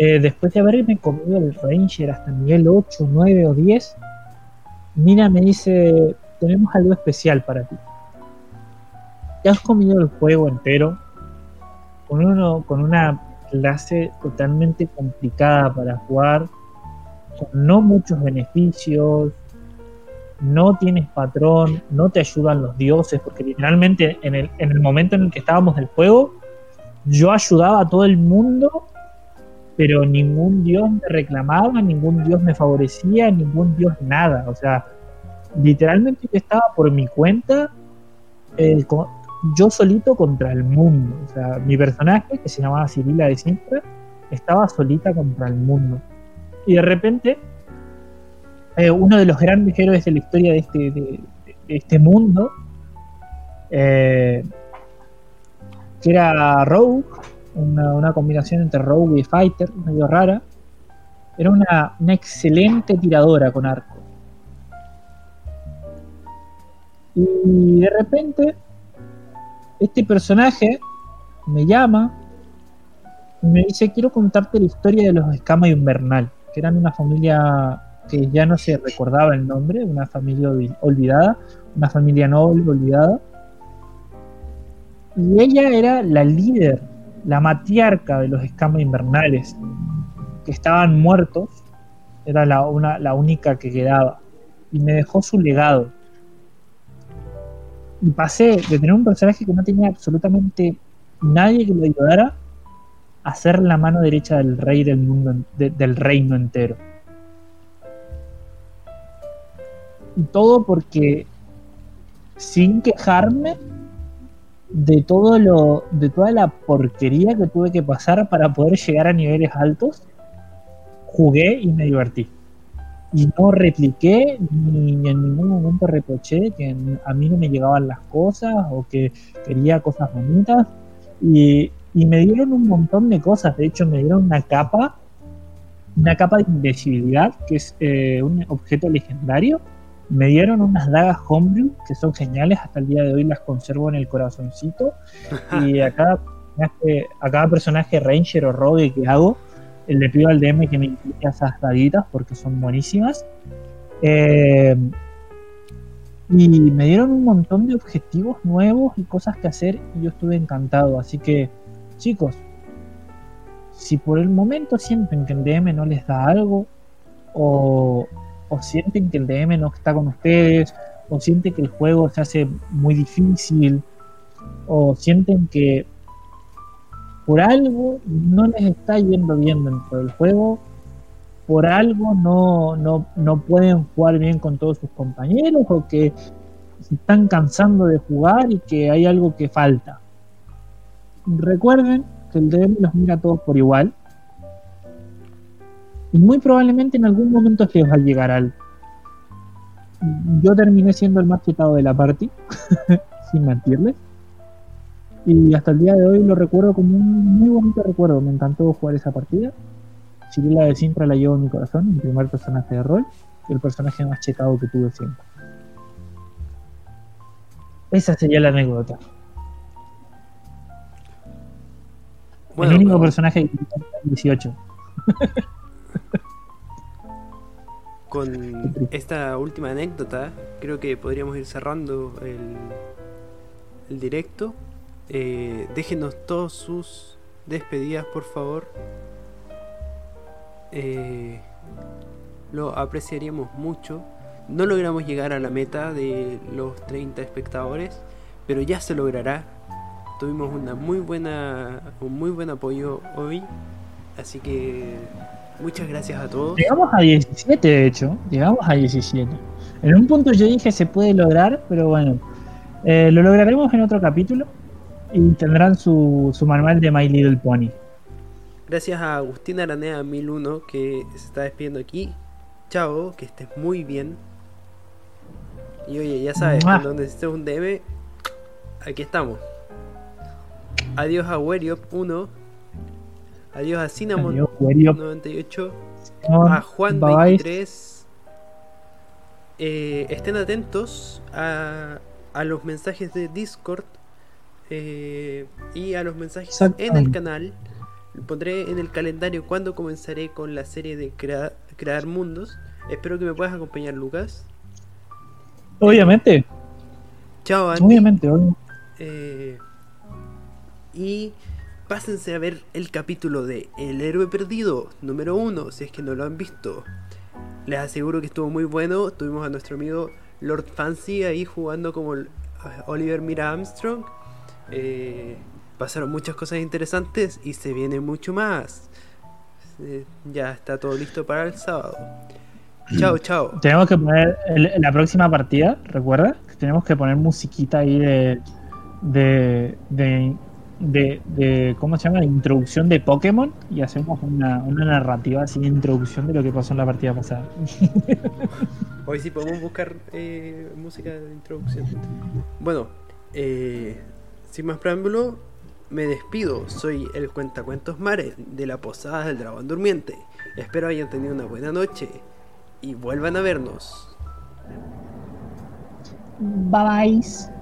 eh, después de haberme comido el Ranger hasta nivel 8, 9 o 10, Mina me dice, tenemos algo especial para ti. Te has comido el juego entero con, uno, con una clase totalmente complicada para jugar, con no muchos beneficios, no tienes patrón, no te ayudan los dioses, porque literalmente en el, en el momento en el que estábamos del juego, yo ayudaba a todo el mundo, pero ningún dios me reclamaba, ningún dios me favorecía, ningún dios nada. O sea, literalmente yo estaba por mi cuenta, eh, yo solito contra el mundo. O sea, mi personaje, que se llamaba Cirila de Sintra, estaba solita contra el mundo. Y de repente eh, uno de los grandes héroes de la historia de este, este mundo, eh, que era Rogue, una, combinación entre Rogue y Fighter, medio rara. Era una, excelente tiradora con arco. Y de repente, este personaje me llama y me dice, quiero contarte la historia de los Escama y Invernal, que eran una familia que ya no se recordaba el nombre, una familia olvidada, una familia noble olvidada. Y ella era la líder, la matriarca de los escamas invernales, que estaban muertos, era la, una, la única que quedaba, y me dejó su legado. Y pasé de tener un personaje que no tenía absolutamente nadie que lo ayudara a ser la mano derecha del rey del mundo, del reino entero. Y todo porque sin quejarme de todo lo de toda la porquería que tuve que pasar para poder llegar a niveles altos jugué y me divertí. Y no repliqué ni, en ningún momento reproché que a mí no me llegaban las cosas o que quería cosas bonitas. Y, me dieron un montón de cosas. De hecho me dieron una capa una capa de invisibilidad que es eh, un objeto legendario me dieron unas dagas homebrew que son geniales, hasta el día de hoy las conservo en el corazoncito. y a cada, a cada personaje Ranger o Rogue que hago, le pido al DM que me incluya esas daguitas porque son buenísimas. Eh, y me dieron un montón de objetivos nuevos y cosas que hacer y yo estuve encantado. Así que, chicos, si por el momento sienten que el DM no les da algo o, o sienten que el DM no está con ustedes, o sienten que el juego se hace muy difícil, o sienten que por algo no les está yendo bien dentro del juego, por algo no, no, no pueden jugar bien con todos sus compañeros, o que se están cansando de jugar y que hay algo que falta. Recuerden que el DM los mira a todos por igual y muy probablemente en algún momento se os va a llegar al. Yo terminé siendo el más chetado de la party, sin mentirles. Y hasta el día de hoy lo recuerdo como un muy bonito recuerdo. Me encantó jugar esa partida. la de Sintra la llevo en mi corazón, mi primer personaje de rol, y el personaje más chetado que tuve siempre. Esa sería la anécdota. el único personaje que 18. con esta última anécdota, creo que podríamos ir cerrando el, el directo. Eh, déjenos todos sus despedidas, por favor. Eh, lo apreciaríamos mucho. No logramos llegar a la meta de los 30 espectadores, pero ya se logrará. Tuvimos una muy buena, un muy buen apoyo hoy, así que Muchas gracias a todos. Llegamos a 17, de hecho. Llegamos a 17. En un punto yo dije se puede lograr, pero bueno. Eh, lo lograremos en otro capítulo. Y tendrán su, su manual de My Little Pony. Gracias a Agustín Aranea 1001 que se está despidiendo aquí. Chao, que estés muy bien. Y oye, ya sabes, cuando necesites un DM, aquí estamos. Adiós a Weriop 1 Adiós a Cinnamon 98. a Juan 23. Eh, estén atentos a, a, los mensajes de Discord eh, y a los mensajes en el canal. Pondré en el calendario cuando comenzaré con la serie de crear mundos. Espero que me puedas acompañar, Lucas. Obviamente. Chao, Andy. Obviamente, obviamente. Eh, y pásense a ver el capítulo de El héroe perdido, número uno, si es que no lo han visto. Les aseguro que estuvo muy bueno. Tuvimos a nuestro amigo Lord Fancy ahí jugando como Oliver Mira Armstrong. Eh, pasaron muchas cosas interesantes y se viene mucho más. Eh, ya está todo listo para el sábado. Chao, chao. Tenemos que poner el- la próxima partida, ¿recuerda? Tenemos que poner musiquita ahí de. de. de. De, de- ¿cómo se llama? De introducción de Pokémon y hacemos una, una narrativa así de introducción de lo que pasó en la partida pasada. Hoy sí podemos buscar eh, música de introducción. Bueno, eh, sin más preámbulo, me despido. Soy el cuentacuentos Mare de la Posada del Dragón Durmiente. Espero hayan tenido una buena noche y vuelvan a vernos. Bye bye.